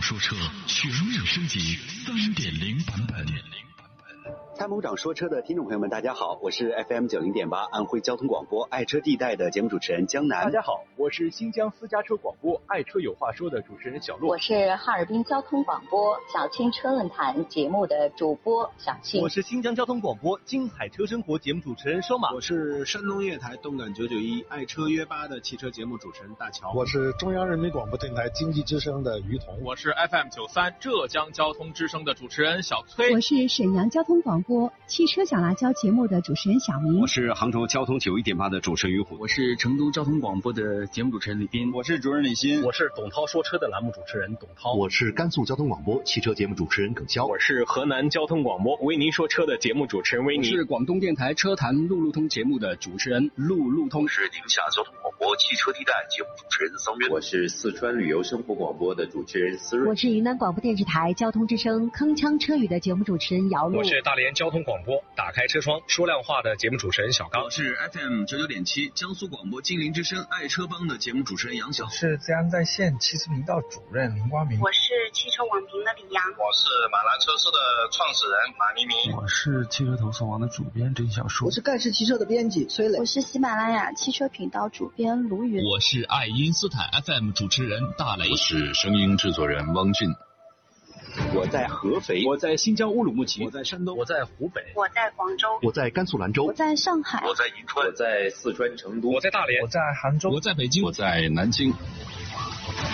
说车全面升级三点零版本。参谋长说车的听众朋友们，大家好，我是 FM 九零点八安徽交通广播爱车地带的节目主持人江南。大家好，我是新疆私家车广播爱车有话说的主持人小洛。我是哈尔滨交通广播小青车论坛节目的主播小青。我是新疆交通广播精彩车生活节目主持人双马。我是山东业台动感九九一爱车约吧的汽车节目主持人大乔。我是中央人民广播电台经济之声的于彤。我是 FM 九三浙江交通之声的主持人小崔。我是沈阳交通广播汽车。小辣椒节目的主持人小明，我是杭州交通九一点八的主持人于虎，我是成都交通广播的节目主持人李斌，我是主任李欣，我是董涛说车的栏目主持人董涛，我是甘肃交通广播汽车节目主持人耿潇，我是河南交通广播为您说车的节目主持人威尼，是广东电台车坛路路通节目的主持人路路通，是宁夏交通广播汽车地带节目主持人桑渊，我是四川旅游生活广播的主持人思润，我是云南广播电视台交通之声铿锵车语的节目主持人姚璐，我是大连交通广播打开车窗。说亮话的节目主持人小刚，我是 FM 九九点七江苏广播金陵之声爱车帮的节目主持人杨晓，是自然在线汽车频道主任林光明，我是汽车网评的李阳，我是马兰车市的创始人马明明，我是汽车投诉网的主编郑小树，我是盖世汽车的编辑崔磊，我是喜马拉雅汽车频道主编卢云，我是爱因斯坦 FM 主持人大雷，我是声音制作人汪俊。我在合肥，我在新疆乌鲁木齐，我在山东，我在湖北，我在广州，我在甘肃兰州，我在上海，我在银川，我在四川成都，我在大连，我在杭州，我在北京，我在南京。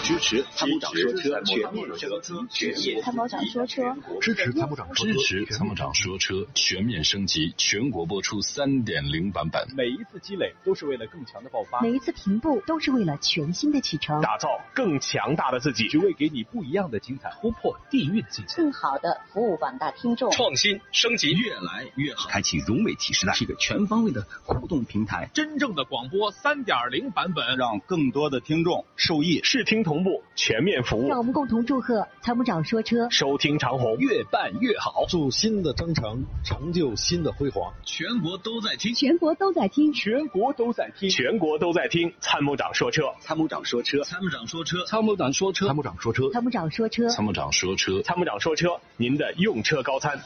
支持参谋长说车全面升级，全面参谋长说车。支持参谋长支持参谋长说车全面升级，全国播出三点零版本。每一次积累都是为了更强的爆发，每一次平步都是为了全新的启程，打造更强大的自己，只为给你不一样的精彩，突破地域的境界，更好的服务广大听众，创新升级。越来越好，开启融媒体时代，是一个全方位的互动平台，真正的广播三点零版本，让更多的听众受益，视听同步。全面服务，让我们共同祝贺参谋长说车。收听长虹。越办越好，祝新的征程成就新的辉煌。全国都在听，全国都在听，全国都在听，全国都在听。参谋长说车，参谋长说车，参谋长说车，参谋长说车，参谋长说车，参谋长说车，参谋长说车，参谋长说车，您的用车高参。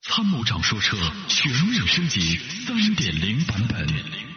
参谋长说车全面升级三点零版本。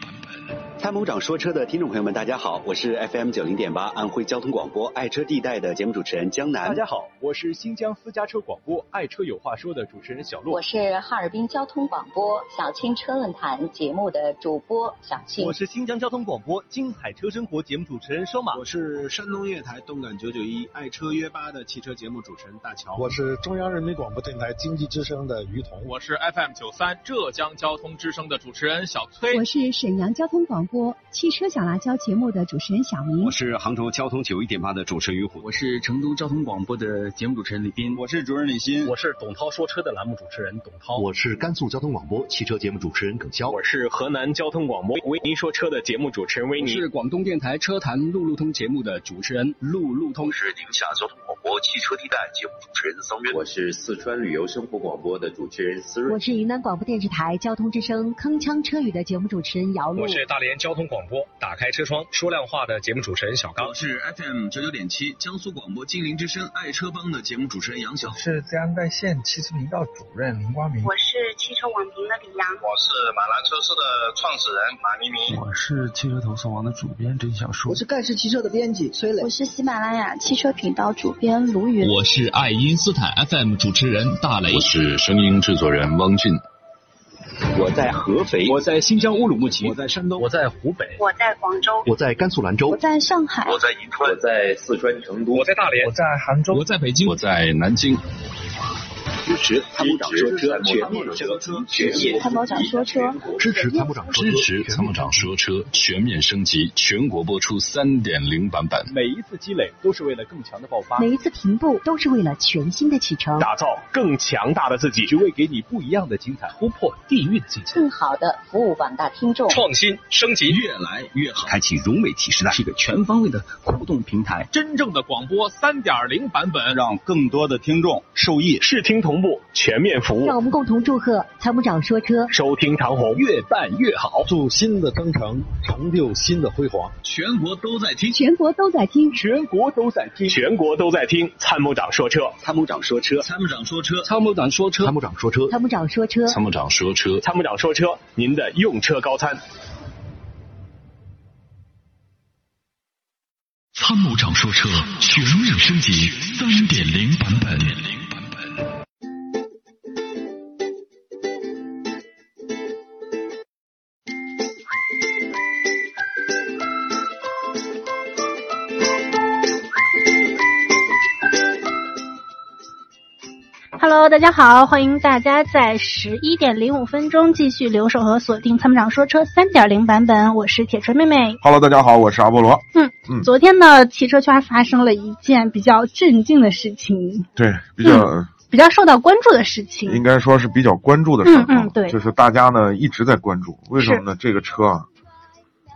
参谋长说车的听众朋友们，大家好，我是 FM 九零点八安徽交通广播爱车地带的节目主持人江南。大家好，我是新疆私家车广播爱车有话说的主持人小洛。我是哈尔滨交通广播小青车论坛节目的主播小青。我是新疆交通广播精彩车生活节目主持人双马。我是山东乐台动感九九一爱车约吧的汽车节目主持人大乔。我是中央人民广播电台经济之声的于彤。我是 FM 九三浙江交通之声的主持人小崔。我是沈阳交通广播汽车。小辣椒节目的主持人小明，我是杭州交通九一点八的主持人于虎，我是成都交通广播的节目主持人李斌，我是主任李欣，我是董涛说车的栏目主持人董涛，我是甘肃交通广播汽车节目主持人耿潇，我是河南交通广播为您说车的节目主持人威尼，是广东电台车坛路路通节目的主持人路路通，是宁夏交通广播汽车地带节目主持人桑渊，我是四川旅游生活广播的主持人思睿，我是云南广播电视台交通之声铿锵车语的节目主持人姚璐，我是大连交通广播打开车窗。说亮话的节目主持人小刚，我是 FM 九九点七江苏广播金陵之声爱车帮的节目主持人杨晓，是自然在线汽车频道主任林光明，我是汽车网评的李阳，我是马兰车市的创始人马明明，我是汽车投诉网的主编郑小树，我是盖世汽车的编辑崔磊，我是喜马拉雅汽车频道主编卢云，我是爱因斯坦 FM 主持人大雷，我是声音制作人汪俊。我在合肥，我在新疆乌鲁木齐，我在山东，我在湖北，我在广州，我在甘肃兰州，我在上海，我在银川，我在四川成都，我在大连，我在杭州，我在北京，我在南京。支持参谋长说车全面升级，全面参谋长说车支持参谋长支持参谋长说车全面升级，全国播出三点零版本。每一次积累都是为了更强的爆发，每一次停步都是为了全新的启程，打造更强大的自己，只为给你不一样的精彩，突破地域的境界，更好的服务广大听众，创新升级越来越好，开启融媒体时代，是一个全方位的互动平台，真正的广播三点零版本，让更多的听众受益，视听同。同步，全面服务。让我们共同祝贺参谋长说车。收听长虹。越办越好，祝新的征程成就新的辉煌。全国都在听，全国都在听，全国都在听，全国都在听。参谋长说车，参谋长说车，参谋长说车，参谋长说车，参谋长说车，参谋长说车，参谋长说车，参谋长说车，您的用车高参。参谋长说车全面升级三点零版本。Hello，大家好，欢迎大家在十一点零五分钟继续留守和锁定参谋长说车三点零版本，我是铁锤妹妹。Hello，大家好，我是阿波罗。嗯嗯，昨天呢，汽车圈发生了一件比较震惊的事情，对，比较、嗯、比较受到关注的事情，应该说是比较关注的事儿、啊。嗯嗯，对，就是大家呢一直在关注，为什么呢？这个车啊，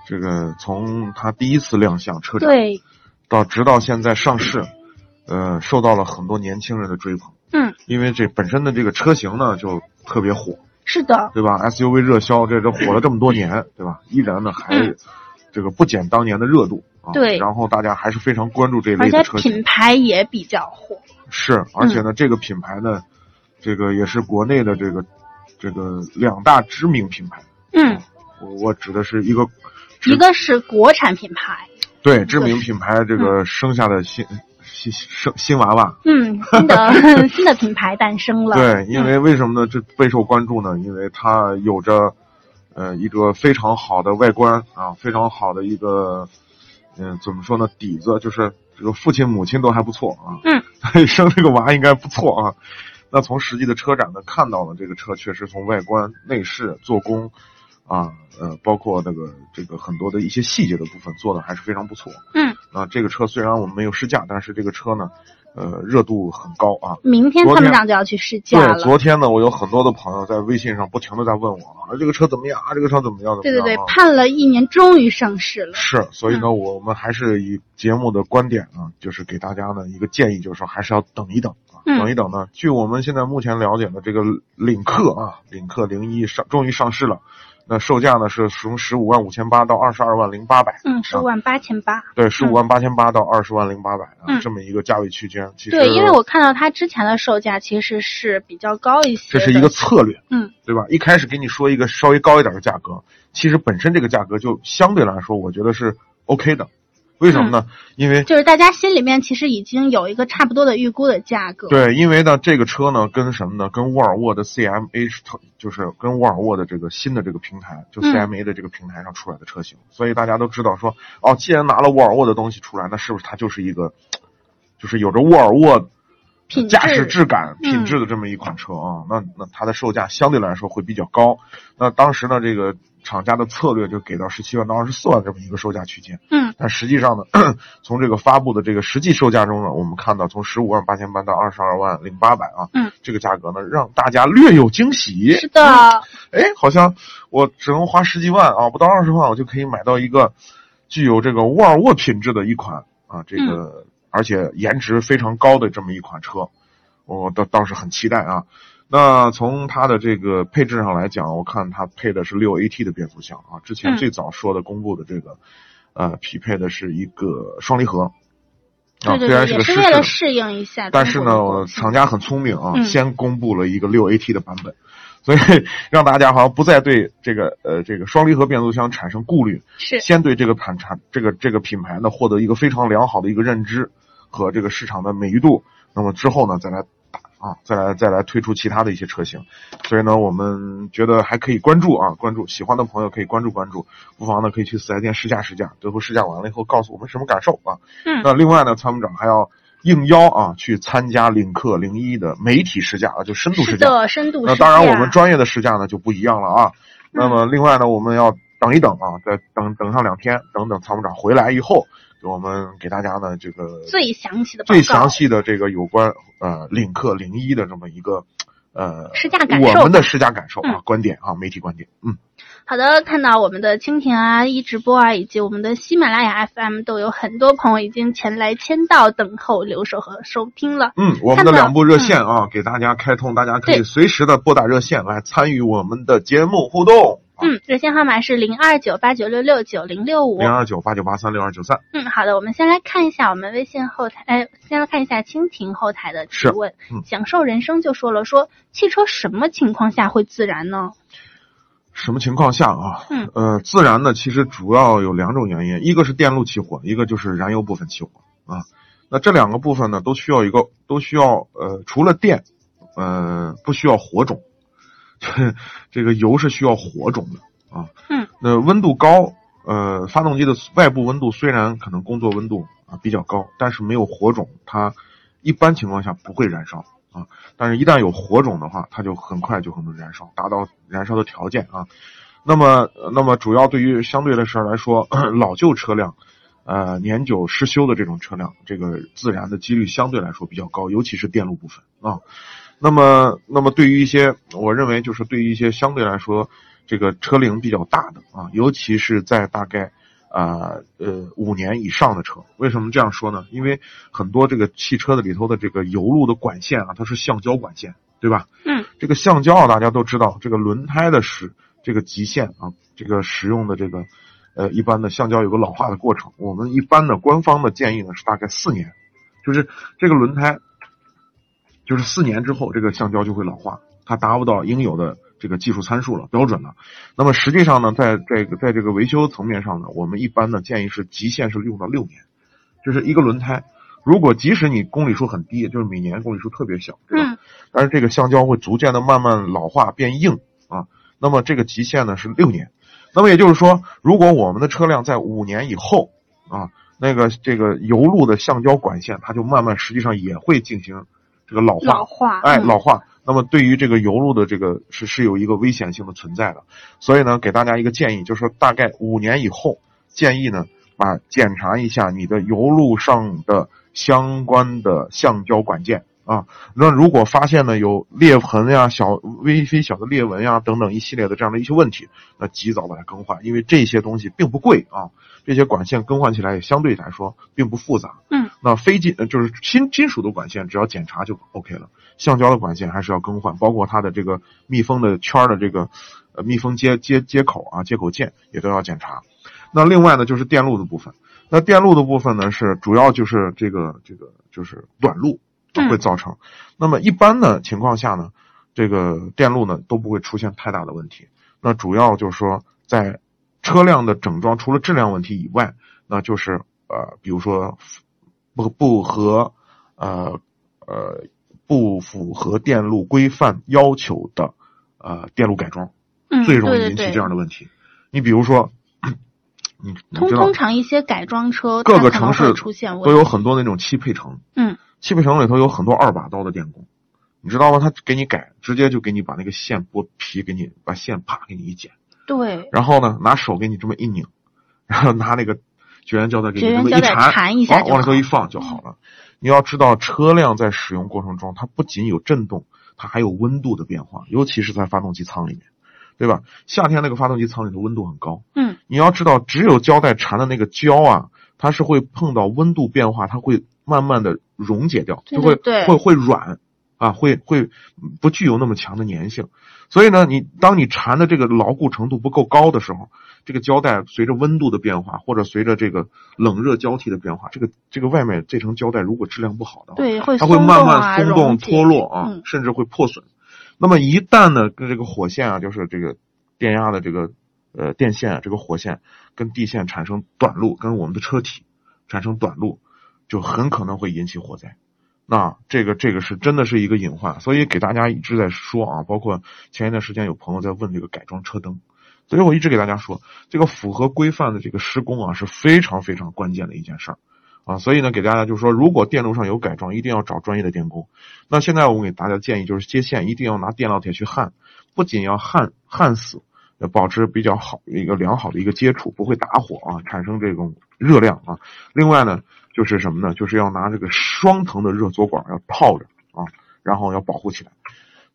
这个从它第一次亮相车展，对，到直到现在上市，呃，受到了很多年轻人的追捧。嗯，因为这本身的这个车型呢就特别火，是的，对吧？SUV 热销，这这火了这么多年，对吧？依然呢还、嗯、这个不减当年的热度啊。对，然后大家还是非常关注这类的车型，品牌也比较火。是，而且呢，嗯、这个品牌呢，这个也是国内的这个这个两大知名品牌。嗯，我我指的是一个，一个是国产品牌，对，知名品牌这个生下的新。嗯新生新娃娃，嗯，新的新的品牌诞生了。对，因为为什么呢？这备受关注呢？因为它有着呃一个非常好的外观啊，非常好的一个嗯、怎么说呢底子，就是这个父亲母亲都还不错啊。嗯，生这个娃应该不错啊。那从实际的车展呢，看到了这个车确实从外观、内饰、做工。啊，呃，包括那个这个很多的一些细节的部分做的还是非常不错。嗯，啊，这个车虽然我们没有试驾，但是这个车呢，呃，热度很高啊。明天他们俩就要去试驾了。对，昨天呢，我有很多的朋友在微信上不停的在问我啊，这个车怎么样啊？这个车怎么样？怎么样？对对对，盼了一年，终于上市了。是，所以呢，嗯、我们还是以节目的观点啊，就是给大家呢一个建议，就是说还是要等一等啊，嗯、等一等呢。据我们现在目前了解的，这个领克啊，领克零一上终于上市了。那售价呢是从十五万五千八到二十二万零八百，嗯，十五万八千八，对，十五万八千八到二十万零八百啊，嗯，这么一个价位区间。其实对，因为我看到它之前的售价其实是比较高一些，这是一个策略，嗯，对吧？一开始给你说一个稍微高一点的价格，其实本身这个价格就相对来说，我觉得是 OK 的。为什么呢？嗯、因为就是大家心里面其实已经有一个差不多的预估的价格。对，因为呢，这个车呢跟什么呢？跟沃尔沃的 CMA 就是跟沃尔沃的这个新的这个平台，就 CMA 的这个平台上出来的车型，嗯、所以大家都知道说，哦，既然拿了沃尔沃的东西出来，那是不是它就是一个，就是有着沃尔沃驾驶质感、品质的这么一款车啊？嗯、那那它的售价相对来说会比较高。那当时呢，这个。厂家的策略就给到十七万到二十四万这么一个售价区间，嗯，但实际上呢，从这个发布的这个实际售价中呢，我们看到从十五万八千八到二十二万零八百啊，嗯，这个价格呢让大家略有惊喜。是的，哎、嗯，好像我只能花十几万啊，不到二十万我就可以买到一个具有这个沃尔沃品质的一款啊，这个、嗯、而且颜值非常高的这么一款车，我倒倒是很期待啊。那从它的这个配置上来讲，我看它配的是六 AT 的变速箱啊。之前最早说的公布的这个，嗯、呃，匹配的是一个双离合。啊、虽然是个也是为了适应一下。但是呢，厂家很聪明啊，嗯、先公布了一个六 AT 的版本，所以 让大家好像不再对这个呃这个双离合变速箱产生顾虑。是。先对这个产产这个这个品牌呢获得一个非常良好的一个认知和这个市场的美誉度，那么之后呢再来。啊，再来再来推出其他的一些车型，所以呢，我们觉得还可以关注啊，关注喜欢的朋友可以关注关注，不妨呢可以去四 S 店试驾试驾，最后试驾完了以后告诉我们什么感受啊。嗯。那另外呢，参谋长还要应邀啊去参加领克零一的媒体试驾啊，就深度试驾。是的，深度试驾。那当然，我们专业的试驾呢就不一样了啊。嗯、那么另外呢，我们要等一等啊，再等等上两天，等等参谋长回来以后。我们给大家呢这个最详细的最详细的这个有关呃领克零一的这么一个呃试驾感受，我们的试驾感受啊，嗯、观点啊，媒体观点，嗯。好的，看到我们的蜻蜓啊、一直播啊，以及我们的喜马拉雅 FM 都有很多朋友已经前来签到等候留守和收听了。嗯，我们的两部热线啊，嗯、给大家开通，大家可以随时的拨打热线来参与我们的节目互动。嗯，热线号码是零二九八九六六九零六五。零二九八九八三六二九三。嗯，好的，我们先来看一下我们微信后台，哎，先来看一下蜻蜓后台的提问。嗯，享受人生就说了，说汽车什么情况下会自燃呢？什么情况下啊？嗯，呃，自燃呢，其实主要有两种原因，一个是电路起火，一个就是燃油部分起火啊。那这两个部分呢，都需要一个，都需要呃，除了电，呃，不需要火种，这个油是需要火种的啊。嗯，那温度高，呃，发动机的外部温度虽然可能工作温度啊比较高，但是没有火种，它一般情况下不会燃烧。啊，但是，一旦有火种的话，它就很快就可能燃烧，达到燃烧的条件啊。那么，那么主要对于相对的事儿来说，老旧车辆，呃，年久失修的这种车辆，这个自燃的几率相对来说比较高，尤其是电路部分啊。那么，那么对于一些，我认为就是对于一些相对来说这个车龄比较大的啊，尤其是在大概。啊呃五年以上的车，为什么这样说呢？因为很多这个汽车的里头的这个油路的管线啊，它是橡胶管线，对吧？嗯，这个橡胶啊，大家都知道，这个轮胎的使这个极限啊，这个使用的这个呃一般的橡胶有个老化的过程。我们一般的官方的建议呢是大概四年，就是这个轮胎就是四年之后，这个橡胶就会老化，它达不到应有的。这个技术参数了，标准了。那么实际上呢，在这个在这个维修层面上呢，我们一般呢建议是极限是用到六年，就是一个轮胎，如果即使你公里数很低，就是每年公里数特别小，对吧？嗯。但是这个橡胶会逐渐的慢慢老化变硬啊。那么这个极限呢是六年。那么也就是说，如果我们的车辆在五年以后啊，那个这个油路的橡胶管线，它就慢慢实际上也会进行这个老化，老化，哎，嗯、老化。那么对于这个油路的这个是是有一个危险性的存在的，所以呢，给大家一个建议，就是说大概五年以后，建议呢把检查一下你的油路上的相关的橡胶管件啊。那如果发现呢有裂痕呀、小微微小的裂纹呀等等一系列的这样的一些问题，那及早把它更换，因为这些东西并不贵啊，这些管线更换起来也相对来说并不复杂。嗯，那非金就是金金属的管线，只要检查就 OK 了。橡胶的管线还是要更换，包括它的这个密封的圈的这个呃密封接接接口啊接口件也都要检查。那另外呢就是电路的部分，那电路的部分呢是主要就是这个这个就是短路会造成。嗯、那么一般的情况下呢，这个电路呢都不会出现太大的问题。那主要就是说在车辆的整装除了质量问题以外，那就是呃比如说不不合呃呃。不符合电路规范要求的呃电路改装，嗯、最容易引起这样的问题。对对对你比如说，你通通常一些改装车，各个城市出现都有很多那种汽配城，嗯，汽配城里头有很多二把刀的电工，你知道吗？他给你改，直接就给你把那个线剥皮，给你把线啪给你一剪，对，然后呢拿手给你这么一拧，然后拿那个绝缘胶带给你这么一缠，一下往里头一放就好了。你要知道，车辆在使用过程中，它不仅有震动，它还有温度的变化，尤其是在发动机舱里面，对吧？夏天那个发动机舱里的温度很高，嗯，你要知道，只有胶带缠的那个胶啊，它是会碰到温度变化，它会慢慢的溶解掉，就会会会软啊，会会不具有那么强的粘性。所以呢，你当你缠的这个牢固程度不够高的时候，这个胶带随着温度的变化，或者随着这个冷热交替的变化，这个这个外面这层胶带如果质量不好的话，对，会它会慢慢松动、啊、脱落啊，嗯、甚至会破损。那么一旦呢，跟这个火线啊，就是这个电压的这个呃电线啊，这个火线跟地线产生短路，跟我们的车体产生短路，就很可能会引起火灾。那这个这个是真的是一个隐患，所以给大家一直在说啊，包括前一段时间有朋友在问这个改装车灯，所以我一直给大家说，这个符合规范的这个施工啊是非常非常关键的一件事儿啊，所以呢给大家就是说，如果电路上有改装，一定要找专业的电工。那现在我给大家建议就是接线一定要拿电烙铁去焊，不仅要焊焊死，要保持比较好一个良好的一个接触，不会打火啊，产生这种热量啊。另外呢。就是什么呢？就是要拿这个双层的热缩管要套着啊，然后要保护起来。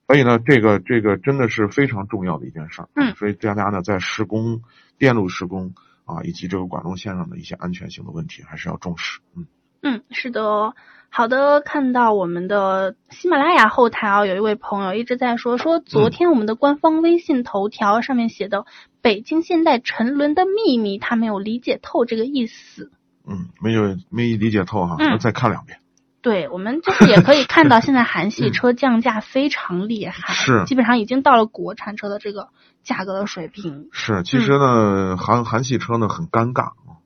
所以呢，这个这个真的是非常重要的一件事儿。嗯，所以大家呢在施工、电路施工啊，以及这个管路线上的一些安全性的问题，还是要重视。嗯嗯，是的哦。好的，看到我们的喜马拉雅后台啊，有一位朋友一直在说说，昨天我们的官方微信头条上面写的“北京现代沉沦的秘密”，他没有理解透这个意思。嗯，没有没理解透哈，嗯，再看两遍。对，我们就是也可以看到，现在韩系车降价非常厉害，是基本上已经到了国产车的这个价格的水平。是，其实呢，韩韩系车呢很尴尬啊。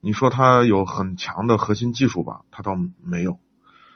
你说它有很强的核心技术吧，它倒没有。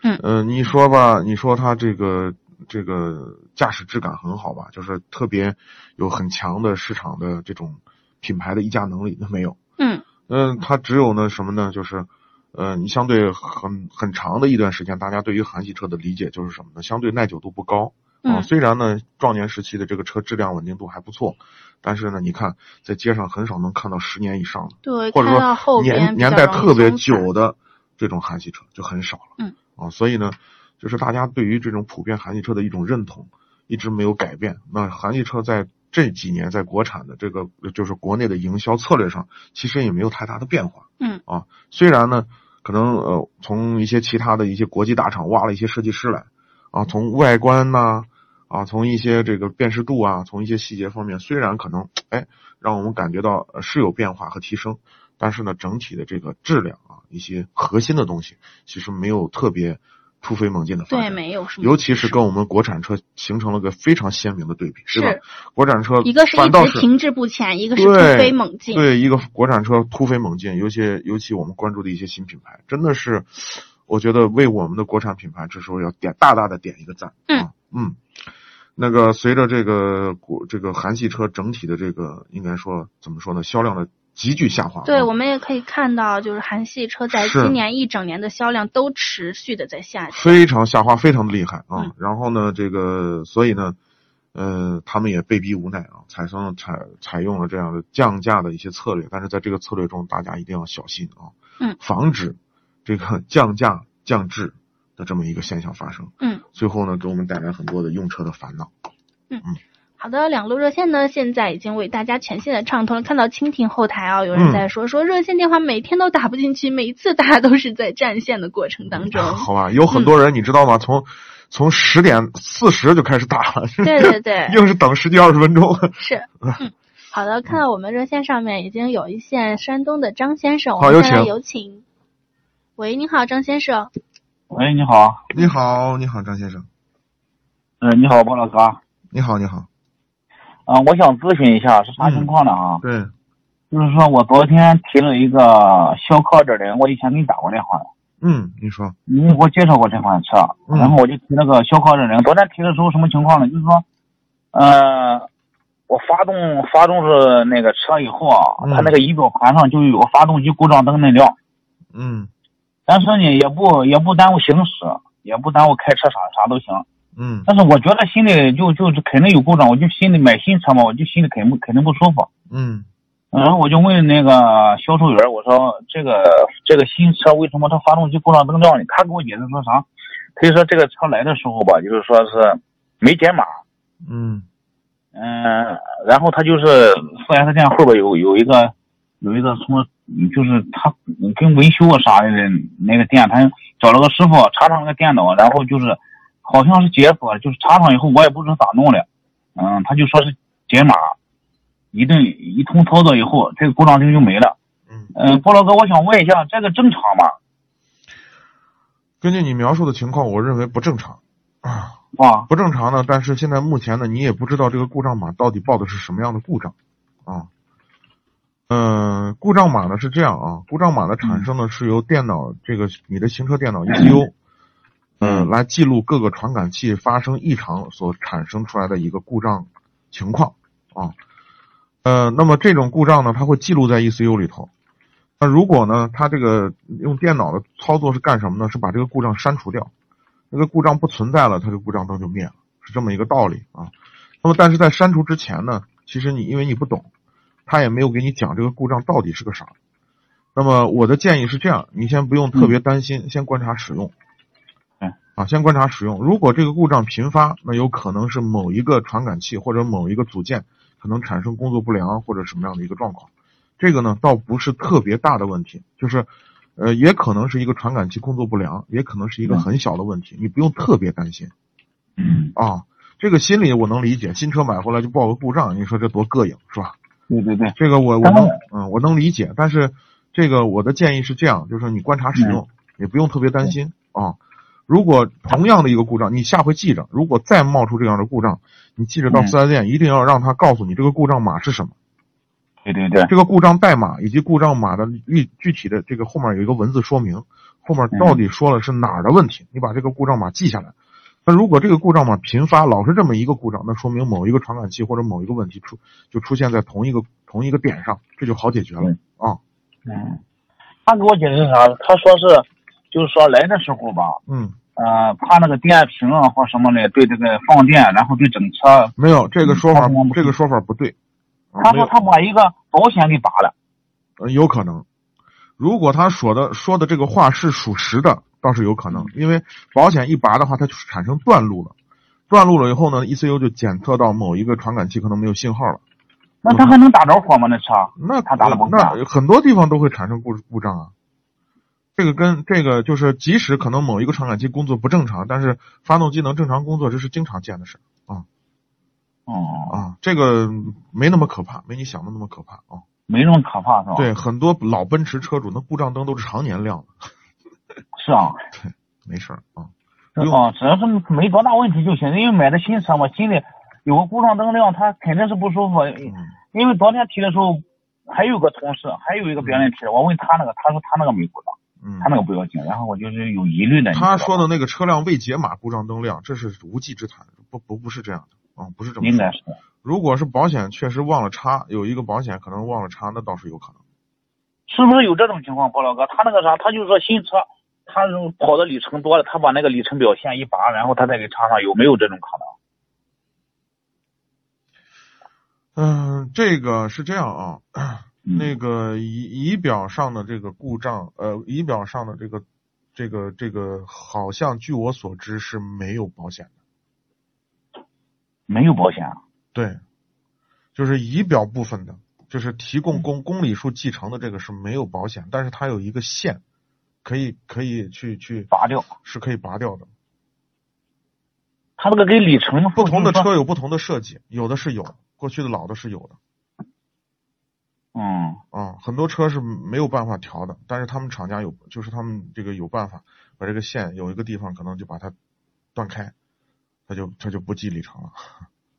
嗯，呃，你说吧，你说它这个这个驾驶质感很好吧，就是特别有很强的市场的这种品牌的溢价能力，那没有。嗯嗯，它只有呢什么呢？就是呃，你相对很很长的一段时间，大家对于韩系车的理解就是什么呢？相对耐久度不高。嗯，虽然呢，壮年时期的这个车质量稳定度还不错，但是呢，你看在街上很少能看到十年以上的，对，或者说年年代特别久的这种韩系车就很少了。嗯，啊，所以呢，就是大家对于这种普遍韩系车的一种认同一直没有改变。那韩系车在这几年在国产的这个就是国内的营销策略上，其实也没有太大的变化。嗯，啊，虽然呢，可能呃从一些其他的一些国际大厂挖了一些设计师来，啊，从外观呐、啊，从一些这个辨识度啊，从一些细节方面，虽然可能哎让我们感觉到呃是有变化和提升，但是呢，整体的这个质量啊，一些核心的东西，其实没有特别突飞猛进的发对，展。没有什么，尤其是跟我们国产车形成了个非常鲜明的对比，是吧？国产车一个是一直停滞不前，一个是突飞猛进。对，一个国产车突飞猛进，尤其尤其我们关注的一些新品牌，真的是，我觉得为我们的国产品牌这时候要点大大的点一个赞。嗯啊嗯，那个随着这个国这个韩系车整体的这个应该说怎么说呢，销量的急剧下滑。对，啊我们也可以看到，就是韩系车在今年一整年的销量都持续的在下降。非常下滑，非常的厉害啊。嗯然后呢，这个所以呢，呃，他们也被逼无奈啊，产生了采采用了这样的降价的一些策略，但是在这个策略中，大家一定要小心啊，嗯，防止这个降价降质的这么一个现象发生。嗯，最后呢，给我们带来很多的用车的烦恼。好的，两路热线呢，现在已经为大家全线的畅通了。看到蜻蜓后台啊，有人在说、说热线电话每天都打不进去，每一次大家都是在占线的过程当中。好吧，有很多人你知道吗？从从十点四十就开始打了，对对对 硬是等十几二十分钟。是，嗯，好的，看到我们热线上面已经有一线山东的张先生，我好有们现在请有请。喂，你好，张先生。喂，你好。你好，你好，张先生。嗯、你好，包老师啊。你好，你好。啊、我想咨询一下是啥情况呢啊？对，就是说我昨天提了一个逍客二点零，我以前给你打过电话了，嗯，你说。你给我介绍过这款车，嗯然后我就提那个逍客二点零。昨天提的时候什么情况呢？就是说，呃，我发动发动是那个车以后啊，嗯它那个仪表盘上就有个发动机故障灯那亮，嗯但是呢也不也不耽误行驶，也不耽误开车啥啥都行。嗯但是我觉得心里就就是肯定有故障，我就心里买新车嘛，我就心里肯定肯定不舒服。嗯然后我就问那个销售员，我说这个这个新车为什么它发动机故障灯亮呢？他给我解释说啥？他就说这个车来的时候吧，就是说是没解码，嗯嗯、然后他就是四 S 店后边有有一个有一个什么，就是他跟维修啊啥的那个店，他找了个师傅插上那个电脑，然后就是好像是解锁，就是插上以后我也不知道咋弄的，嗯，他就说是解码，一顿一通操作以后，这个故障灯就没了。嗯，嗯，菠萝哥，我想问一下，这个正常吗？根据你描述的情况，我认为不正常。啊，啊，不正常呢。但是现在目前呢，你也不知道这个故障码到底报的是什么样的故障啊。嗯、故障码呢是这样啊，故障码的产生呢是由电脑这个你的行车电脑 ECU，嗯，来记录各个传感器发生异常所产生出来的一个故障情况啊。呃，那么这种故障呢，它会记录在 ECU 里头。那如果呢，它这个用电脑的操作是干什么呢？是把这个故障删除掉。这个故障不存在了，它这个故障灯就灭了，是这么一个道理啊。那么，但是在删除之前呢，其实你因为你不懂，他也没有给你讲这个故障到底是个啥。那么我的建议是这样，你先不用特别担心，先观察使用。嗯啊，先观察使用。如果这个故障频发，那有可能是某一个传感器或者某一个组件可能产生工作不良或者什么样的一个状况。这个呢，倒不是特别大的问题，就是呃，也可能是一个传感器工作不良，也可能是一个很小的问题，你不用特别担心。嗯啊，这个心理我能理解，新车买回来就报个故障，你说这多膈应是吧？对对对，这个我我能嗯我能理解，但是这个我的建议是这样，就是说你观察使用，也不用特别担心啊。如果同样的一个故障，你下回记着，如果再冒出这样的故障，你记着到四 S 店一定要让他告诉你这个故障码是什么。对对对，这个故障代码以及故障码的具具体的这个后面有一个文字说明，后面到底说了是哪儿的问题，你把这个故障码记下来。那如果这个故障码频发，老是这么一个故障，那说明某一个传感器或者某一个问题出就出现在同一个同一个点上，这就好解决了啊。嗯，他给我解释啥？他说是，就是说来的时候吧，嗯，呃，怕那个电瓶啊或什么的对这个放电，然后对整车没有这个说法，这个说法不对。他说他把一个保险给拔了，呃，有可能。如果他说的说的这个话是属实的，倒是有可能，因为保险一拔的话，它就产生断路了。断路了以后呢，ECU 就检测到某一个传感器可能没有信号了。那他还能打着火吗？那车？那他打了不那很多地方都会产生故故障啊。这个跟这个就是，即使可能某一个传感器工作不正常，但是发动机能正常工作，这是经常见的事啊。哦啊，这个没那么可怕，没你想的那么可怕啊。没那么可怕是吧？对，很多老奔驰车主那故障灯都是常年亮的。是啊。对，没事儿啊。哦，只要是没多大问题就行，因为买的新车嘛，心里有个故障灯亮，他肯定是不舒服。嗯、因为昨天提的时候，还有个同事，还有一个别人提的，我问他那个，他说他那个没故障，嗯，他那个不要紧。然后我就是有疑虑的。他说的那个车辆未解码故障灯亮，这是无稽之谈，不不不是这样的啊、嗯，不是这么。应该是。如果是保险确实忘了插，有一个保险可能忘了插，那倒是有可能。是不是有这种情况，包老哥？他那个啥，他就是说新车。他跑的里程多了，他把那个里程表线一拔，然后他再给插上，有没有这种可能？嗯，这个是这样啊，那个仪仪表上的这个故障，呃，仪表上的这个这个这个，好像据我所知是没有保险的。没有保险啊？对，就是仪表部分的，就是提供公公里数继承的这个是没有保险，但是它有一个线。可以可以去去拔掉，是可以拔掉的。它这个跟里程不同的车有不同的设计，有的是有，过去的老的是有的。嗯啊，很多车是没有办法调的，但是他们厂家有，就是他们这个有办法把这个线有一个地方可能就把它断开，它就它就不记里程了。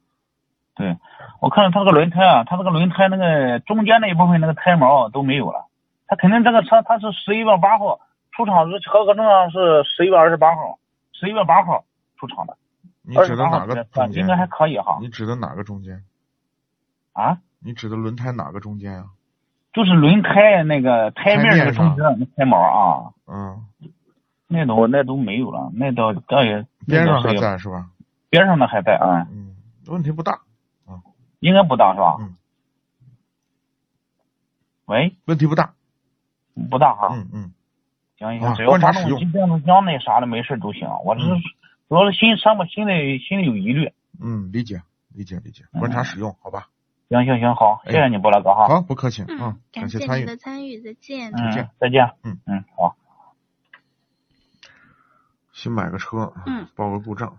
对，我看到他这个轮胎啊，他这个轮胎那个中间那一部分那个胎毛都没有了，他肯定这个车它是十一月八号。出厂是合格证上是十一月二十八号，十一月八号出厂的。你指的哪个中间？应该还可以哈。你指的哪个中间？啊？你指的轮胎哪个中间呀、啊？就是轮胎那个胎面那个中间那胎毛啊。嗯。那都那都没有了，那都倒也。边上还在是吧？边上的还在啊。嗯，问题不大啊。应该不大是吧？嗯。喂。问题不大。不大哈。嗯嗯。行行，只要发动机变速箱那啥的没事都行。我这是主要是新车嘛，心里心里有疑虑。嗯，理解理解理解，观察使用，好吧。行行行，好，谢谢你，波老哥哈。好，不客气嗯，感谢参与。您的参与，再见。再见，再见。嗯嗯，好。新买个车，嗯，报个故障，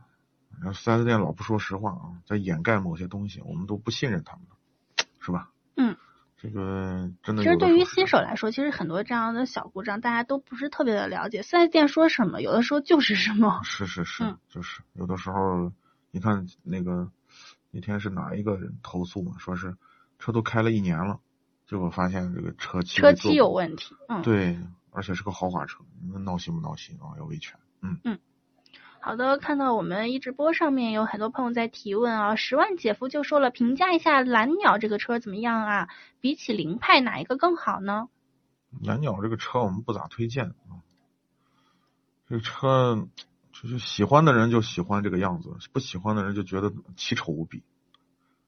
然后四 S 店老不说实话啊，在掩盖某些东西，我们都不信任他们，是吧？嗯。这个真的。其实对于新手来说，其实很多这样的小故障，大家都不是特别的了解。四 S 店说什么，有的时候就是什么。是是是，嗯、就是有的时候，你看那个那天是哪一个人投诉嘛，说是车都开了一年了，结果发现这个车漆车漆有问题。嗯。对，而且是个豪华车，你们闹心不闹心啊？要维权。嗯嗯。好的，看到我们一直播上面有很多朋友在提问啊，十万姐夫就说了，评价一下蓝鸟这个车怎么样啊？比起凌派哪一个更好呢？蓝鸟这个车我们不咋推荐啊，这个车就是喜欢的人就喜欢这个样子，不喜欢的人就觉得奇丑无比。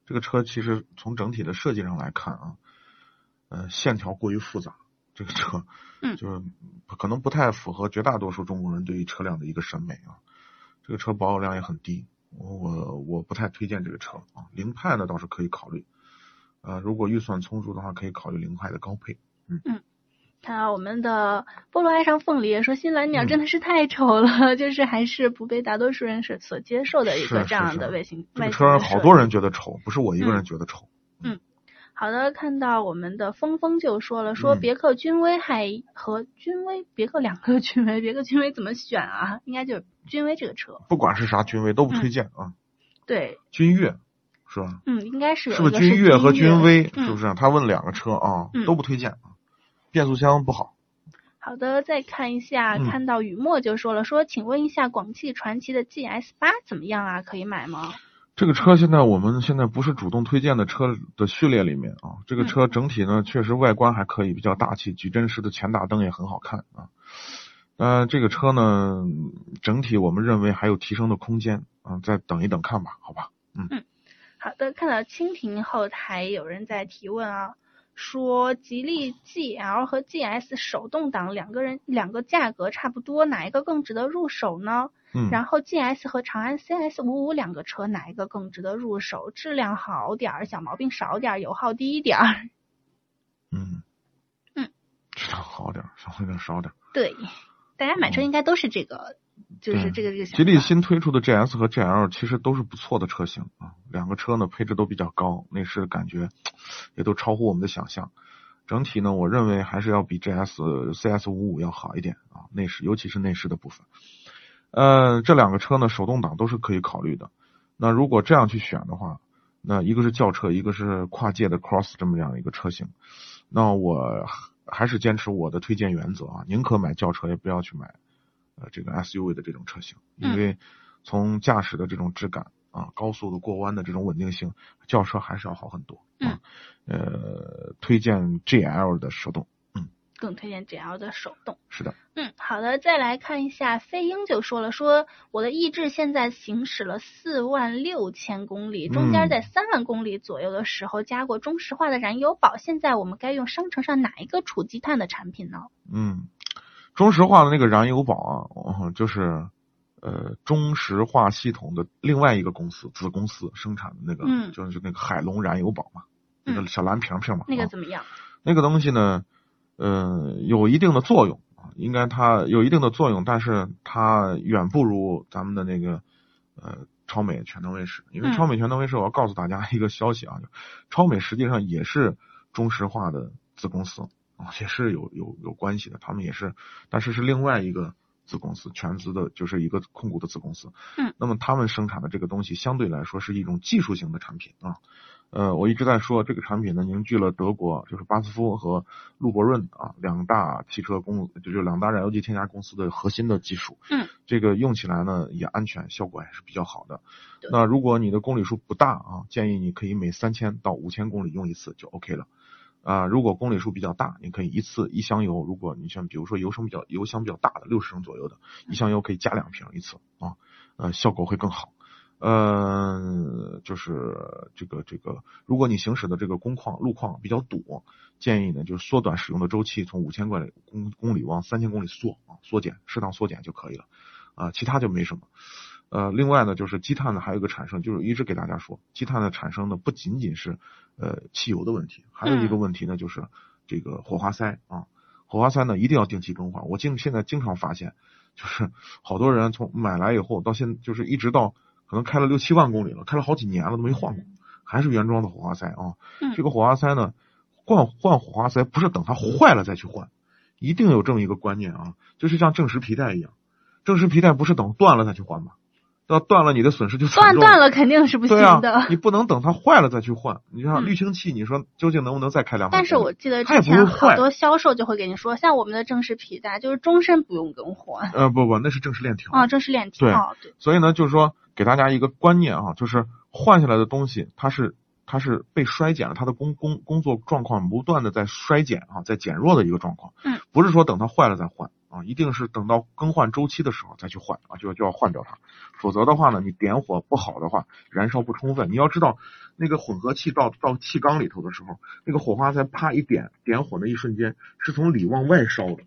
这个车其实从整体的设计上来看啊，呃，线条过于复杂，这个车嗯，就可能不太符合绝大多数中国人对于车辆的一个审美啊。这个车保有量也很低，我我我不太推荐这个车啊。凌派呢倒是可以考虑，呃，如果预算充足的话，可以考虑凌派的高配。嗯嗯，看到我们的菠萝爱上凤梨说新蓝鸟真的是太丑了，嗯、就是还是不被大多数人是所接受的一个这样的外形。这个车好多人觉得丑，不是我一个人觉得丑。嗯。嗯好的，看到我们的峰峰就说了，说别克君威还和君威，别克两个 君威，别克君威怎么选啊？应该就是君威这个车。不管是啥君威都不推荐啊。嗯、对。君越是吧？嗯，应该是。是不是君越和君威？是不是？他问两个车啊，都不推荐啊，变速箱不好。好的，再看一下，嗯看到雨墨就说了，说请问一下广汽传祺的 GS 八怎么样啊？可以买吗？这个车现在我们现在不是主动推荐的车的序列里面啊，这个车整体呢确实外观还可以，比较大气，矩阵式的前大灯也很好看啊。呃，这个车呢整体我们认为还有提升的空间啊，再等一等看吧，好吧？嗯嗯，好的，看到蜻蜓后台有人在提问啊，说吉利 GL 和 GS 手动挡两个人两个价格差不多，哪一个更值得入手呢？嗯，然后 GS 和长安 CS 五五两个车哪一个更值得入手？质量好点儿，小毛病少点儿，油耗低一点儿。嗯嗯，质量好点儿，小毛病少点儿。对，大家买车应该都是这个，就是这个这个。吉利新推出的 GS 和 GL 其实都是不错的车型啊，两个车呢配置都比较高，内饰感觉也都超乎我们的想象。整体呢，我认为还是要比 GS、CS 五五要好一点啊，内饰尤其是内饰的部分。呃，这两个车呢，手动挡都是可以考虑的。那如果这样去选的话，那一个是轿车，一个是跨界的 Cross 这么样一个车型。那我还是坚持我的推荐原则啊，宁可买轿车，也不要去买呃这个 SUV 的这种车型，因为从驾驶的这种质感啊，高速的过弯的这种稳定性，轿车还是要好很多。啊。呃，推荐 GL 的手动。更推荐 GL 的手动。是的。嗯，好的，再来看一下，飞鹰就说了，说我的逸致现在行驶了四万六千公里，中间在三万公里左右的时候加过中石化的燃油宝，现在我们该用商城上哪一个储积碳的产品呢？嗯，中石化的那个燃油宝啊，就是呃中石化系统的另外一个公司子公司生产的那个，嗯，就是那个海龙燃油宝嘛，那个小蓝瓶瓶嘛，那个怎么样？那个东西呢？呃，有一定的作用啊，应该它有一定的作用，但是它远不如咱们的那个呃超美全能卫士，因为超美全能卫士，我要告诉大家一个消息啊，嗯、超美实际上也是中石化的子公司啊，也是有有有关系的，他们也是，但是是另外一个子公司，全资的，就是一个控股的子公司。嗯，那么他们生产的这个东西相对来说是一种技术型的产品啊。呃，我一直在说这个产品呢，凝聚了德国就是巴斯夫和路博润啊两大汽车公，就是两大燃油机添加公司的核心的技术。嗯，这个用起来呢也安全，效果还是比较好的。那如果你的公里数不大啊，建议你可以每三千到五千公里用一次就 OK 了。啊、如果公里数比较大，你可以一次一箱油，如果你像比如说油升比较油箱比较大的六十升左右的，一箱油可以加两瓶一次啊，呃，效果会更好。呃，就是这个这个，如果你行驶的这个工况路况比较堵，建议呢就是缩短使用的周期，从五千公里公公里往三千公里缩啊，缩减，适当缩减就可以了啊，其他就没什么。呃，另外呢，就是积碳呢还有一个产生，就是一直给大家说，积碳的产生呢不仅仅是呃汽油的问题，还有一个问题呢就是这个火花塞啊，火花塞呢一定要定期更换。我经现在经常发现，就是好多人从买来以后到现就是一直到。可能开了六七万公里了，开了好几年了都没换过，还是原装的火花塞啊。嗯、这个火花塞呢，换换火花塞不是等它坏了再去换，一定有这么一个观念啊，就是像正时皮带一样，正时皮带不是等断了再去换吗？要断了你的损失就断断了肯定是不行的。啊、你不能等它坏了再去换。你像滤清器，你说究竟能不能再开两百？但是我记得之前好多销售就会给你说，像我们的正式皮带就是终身不用更换。呃不不，那是正式链条啊，正式链条。对、哦、对。所以呢，就是说给大家一个观念啊，就是换下来的东西，它是它是被衰减了，它的工工工作状况不断的在衰减啊，在减弱的一个状况。嗯。不是说等它坏了再换。啊，一定是等到更换周期的时候再去换啊，就要就要换掉它，否则的话呢，你点火不好的话，燃烧不充分。你要知道，那个混合气到到气缸里头的时候，那个火花塞啪一点，点火那一瞬间是从里往外烧的，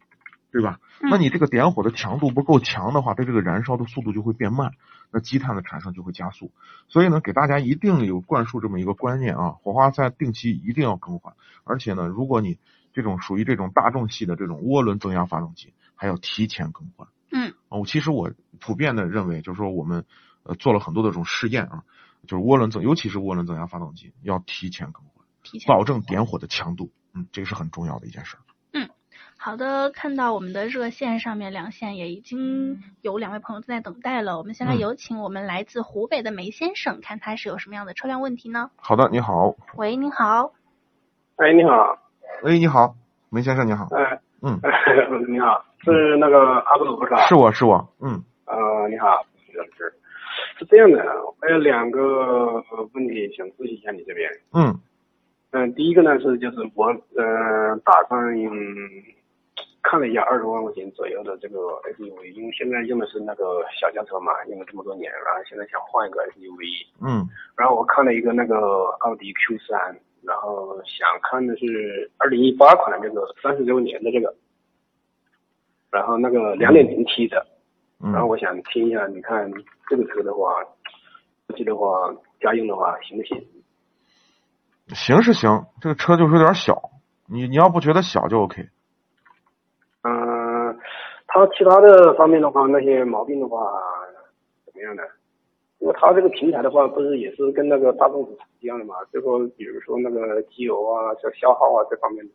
对吧？那你这个点火的强度不够强的话，它这个燃烧的速度就会变慢，那积碳的产生就会加速。所以呢，给大家一定有灌输这么一个观念啊，火花塞定期一定要更换，而且呢，如果你这种属于这种大众系的这种涡轮增压发动机，还要提前更换。嗯，哦，其实我普遍的认为，就是说我们呃做了很多的这种试验啊，就是涡轮增，尤其是涡轮增压发动机要提前更换，提前保证点火的强度。嗯，这个是很重要的一件事。嗯，好的，看到我们的热线上面两线也已经有两位朋友正在等待了，我们先来有请我们来自湖北的梅先生，看他是有什么样的车辆问题呢？好的，你好。喂，你好。哎，你好。喂，你好，梅先生，你好。哎。嗯。你好，是那个阿布鲁是吧？是我是我，嗯。呃，你好，老师是这样的，我有两个问题想咨询一下你这边。嗯。嗯，第一个呢是就是我呃打算用看了一下二十万块钱左右的这个 SUV，因为现在用的是那个小轿车嘛，用了这么多年，然后现在想换一个 SUV。嗯。然后我看了一个那个奥迪 Q 三，然后想看的是二零一八款的这个三十周年的这个，然后那个两点零 T 的，然后我想听一下，你看这个车的话，估计的话家用的话行不行？行是行，这个车就是有点小，你你要不觉得小就 OK。嗯，它其他的方面的话，那些毛病的话怎么样呢？因为它这个平台的话，不是也是跟那个大众是一样的嘛？就说比如说那个机油啊、这消耗啊这方面。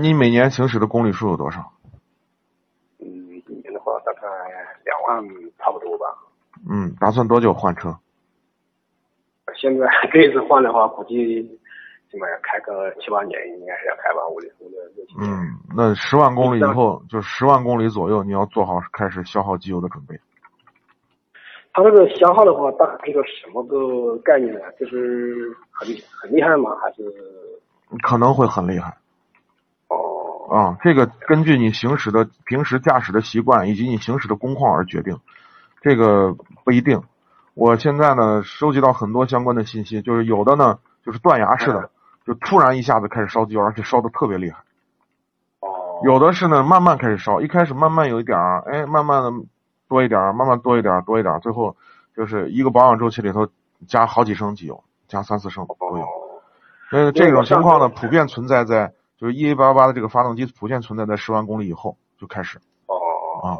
你每年行驶的公里数有多少？话大概两万差不多吧。嗯，打算多久换车？现在 这一次换的话，估计。起码要开个七八年，应该是要开吧，五六五六六七年。嗯，那十万公里以后，就十万公里左右，你要做好开始消耗机油的准备。它这个消耗的话，大概是个什么个概念呢？就是很很厉害吗？还是？可能会很厉害。哦。啊，这个根据你行驶的平时驾驶的习惯以及你行驶的工况而决定，这个不一定。我现在呢，收集到很多相关的信息，就是有的呢，就是断崖式的。就突然一下子开始烧机油，而且烧的特别厉害。哦。有的是呢，慢慢开始烧，一开始慢慢有一点儿，哎，慢慢的多一点儿，慢慢多一点儿，多一点儿，最后就是一个保养周期里头加好几升机油，加三四升都有。呃，这种情况呢，普遍存在在就是 E A 八八的这个发动机普遍存在在十万公里以后就开始。哦。啊。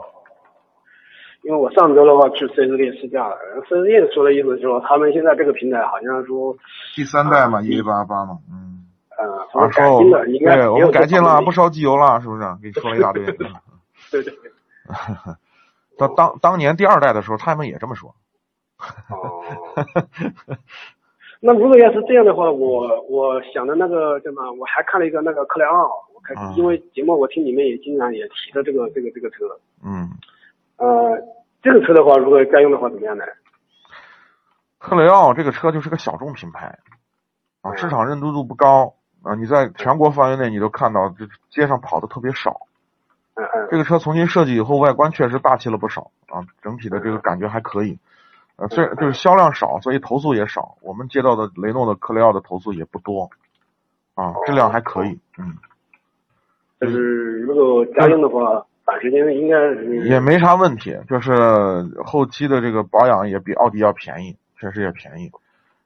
因为我上周的话去四 S 店试驾了，四 S 店说的意思是说，他们现在这个平台好像说第三代嘛，E A 八八嘛，嗯，呃，啊，改进了，应该对，我们改进了，不烧机油了，是不是？给你说了一大堆。对 对对。他 当当年第二代的时候，他们也这么说。哦。那如果要是这样的话，我我想的那个叫什么？我还看了一个那个克莱奥，我看，因为节目我听你们也经常也提到这个这个这个车。嗯。呃，这个车的话，如果家用的话怎么样呢？克雷奥这个车就是个小众品牌，啊，市场认知度不高啊。你在全国范围内，你都看到这街上跑的特别少。嗯嗯。这个车重新设计以后，外观确实大气了不少啊，整体的这个感觉还可以。呃，虽然就是销量少，所以投诉也少。我们接到的雷诺的克雷奥的投诉也不多，啊，质量还可以，嗯。就是如果家用的话。短时间应该也没啥问题，就是后期的这个保养也比奥迪要便宜，确实也便宜，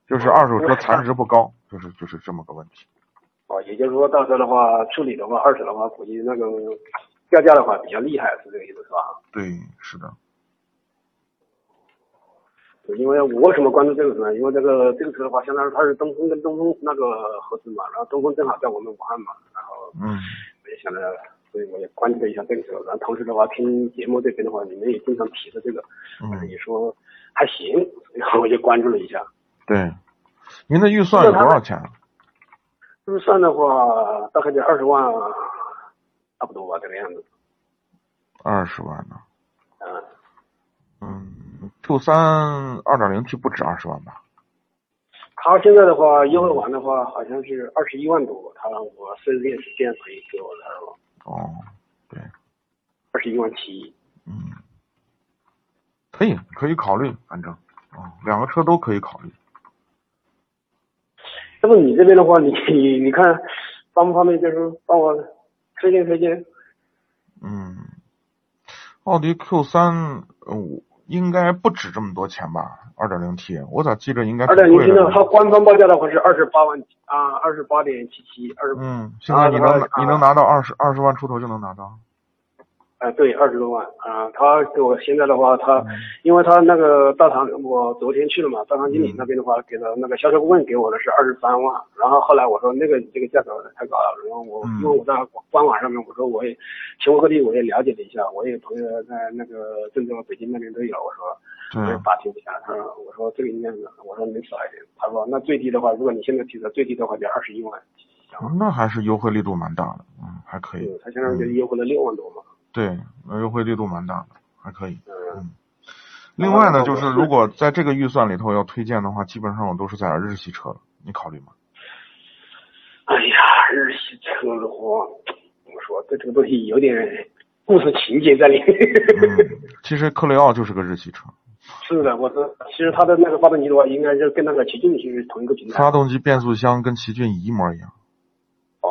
就是二手车残值不高，就是就是这么个问题。哦，也就是说到时候的话，处理的话，二手的话，估计那个掉价的话比较厉害，是这个意思是吧？对，是的。因为我为什么关注这个车呢？因为这个这个车的话，相当于它是东风跟东风那个合资嘛，然后东风正好在我们武汉嘛，然后嗯，我也想着。所以我也关注了一下这个车，然后同时的话，听节目这边的话，你们也经常提的这个，嗯，也说还行，然后我就关注了一下。对，您的预算有多少钱？预算的话，大概在二十万，差不多吧，这个样子。二十万呢？嗯。嗯，Q 三二点零 T 不止二十万吧？他现在的话，优惠完的话，好像是二十一万多。他让我四 S 店是这样可以给我的，了？哦，对，二十一万七。嗯，可以，可以考虑，反正，啊，两个车都可以考虑。那么你这边的话，你你你看方不方便，就是帮我推荐推荐？嗯，奥迪 Q 三，嗯，应该不止这么多钱吧？二点零 T，我咋记着应该二点零 T 呢？它官方报价的话是二十八万啊，二十八点七七，二十。嗯，现在你能、啊、你能拿到二十二十万出头就能拿到。哎，对，二十多万啊！他给我现在的话，他、嗯、因为他那个大堂，我昨天去了嘛，大堂经理那边的话，给的那个销售顾问给我的是二十三万，然后后来我说那个这个价格太高了，然后我、嗯、因为我在官网上面我说我也全国各地我也了解了一下，我也朋友在那个郑州、北京那边都有，我说我也打听一下，他说我说这个应该是，我说能少一点，他说那最低的话，如果你现在提的最低的话得二十一万，那还是优惠力度蛮大的，嗯，还可以。对，他现在就优惠了六万多嘛。对，那优惠力度蛮大的，还可以。嗯。另外呢，就是如果在这个预算里头要推荐的话，基本上我都是在日系车了，你考虑吗？哎呀，日系车的话，怎么说？这这个东西有点故事情节在里面。嗯，其实克雷奥就是个日系车。是的，我知。其实它的那个发动机的话，应该就跟那个奇骏其实同一个平台。发动机、变速箱跟奇骏一模一样。哦。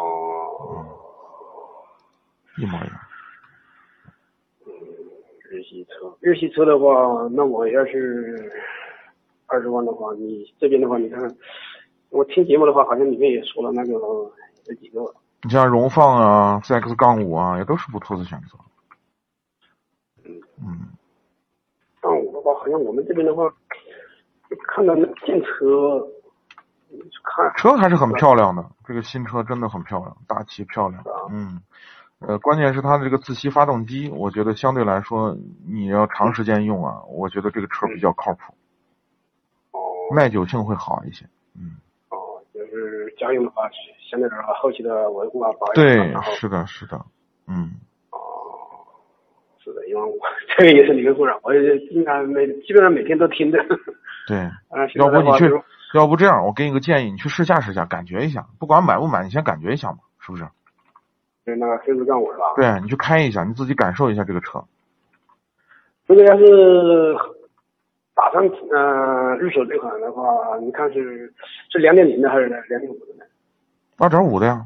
嗯。一模一样。日系车，日系车的话，那我要是二十万的话，你这边的话，你看，我听节目的话，好像里面也说了那个有几个。你像荣放啊，CX 杠五啊，也都是不错的选择。嗯嗯。杠五的话，好像我们这边的话，看到那电车，看车还是很漂亮的，这个新车真的很漂亮，大气漂亮。嗯。呃，关键是它的这个自吸发动机，我觉得相对来说，你要长时间用啊，我觉得这个车比较靠谱，哦，耐久性会好一些，嗯，哦，就是家用的话，相对来说后期的维护啊保养，对，是的，是的，嗯，哦，是的，因为我 这个也是你的故障，我也经常每基本上每天都听的，对，啊，要不你去，要不这样，我给你个建议，你去试驾试驾，感觉一下，不管买不买，你先感觉一下嘛，是不是？就那个黑色杠五是吧？对，你去开一下，你自己感受一下这个车。这个要是打算呃入手这款的话，你看是是两点零的还是两点五的呢？二点五的呀。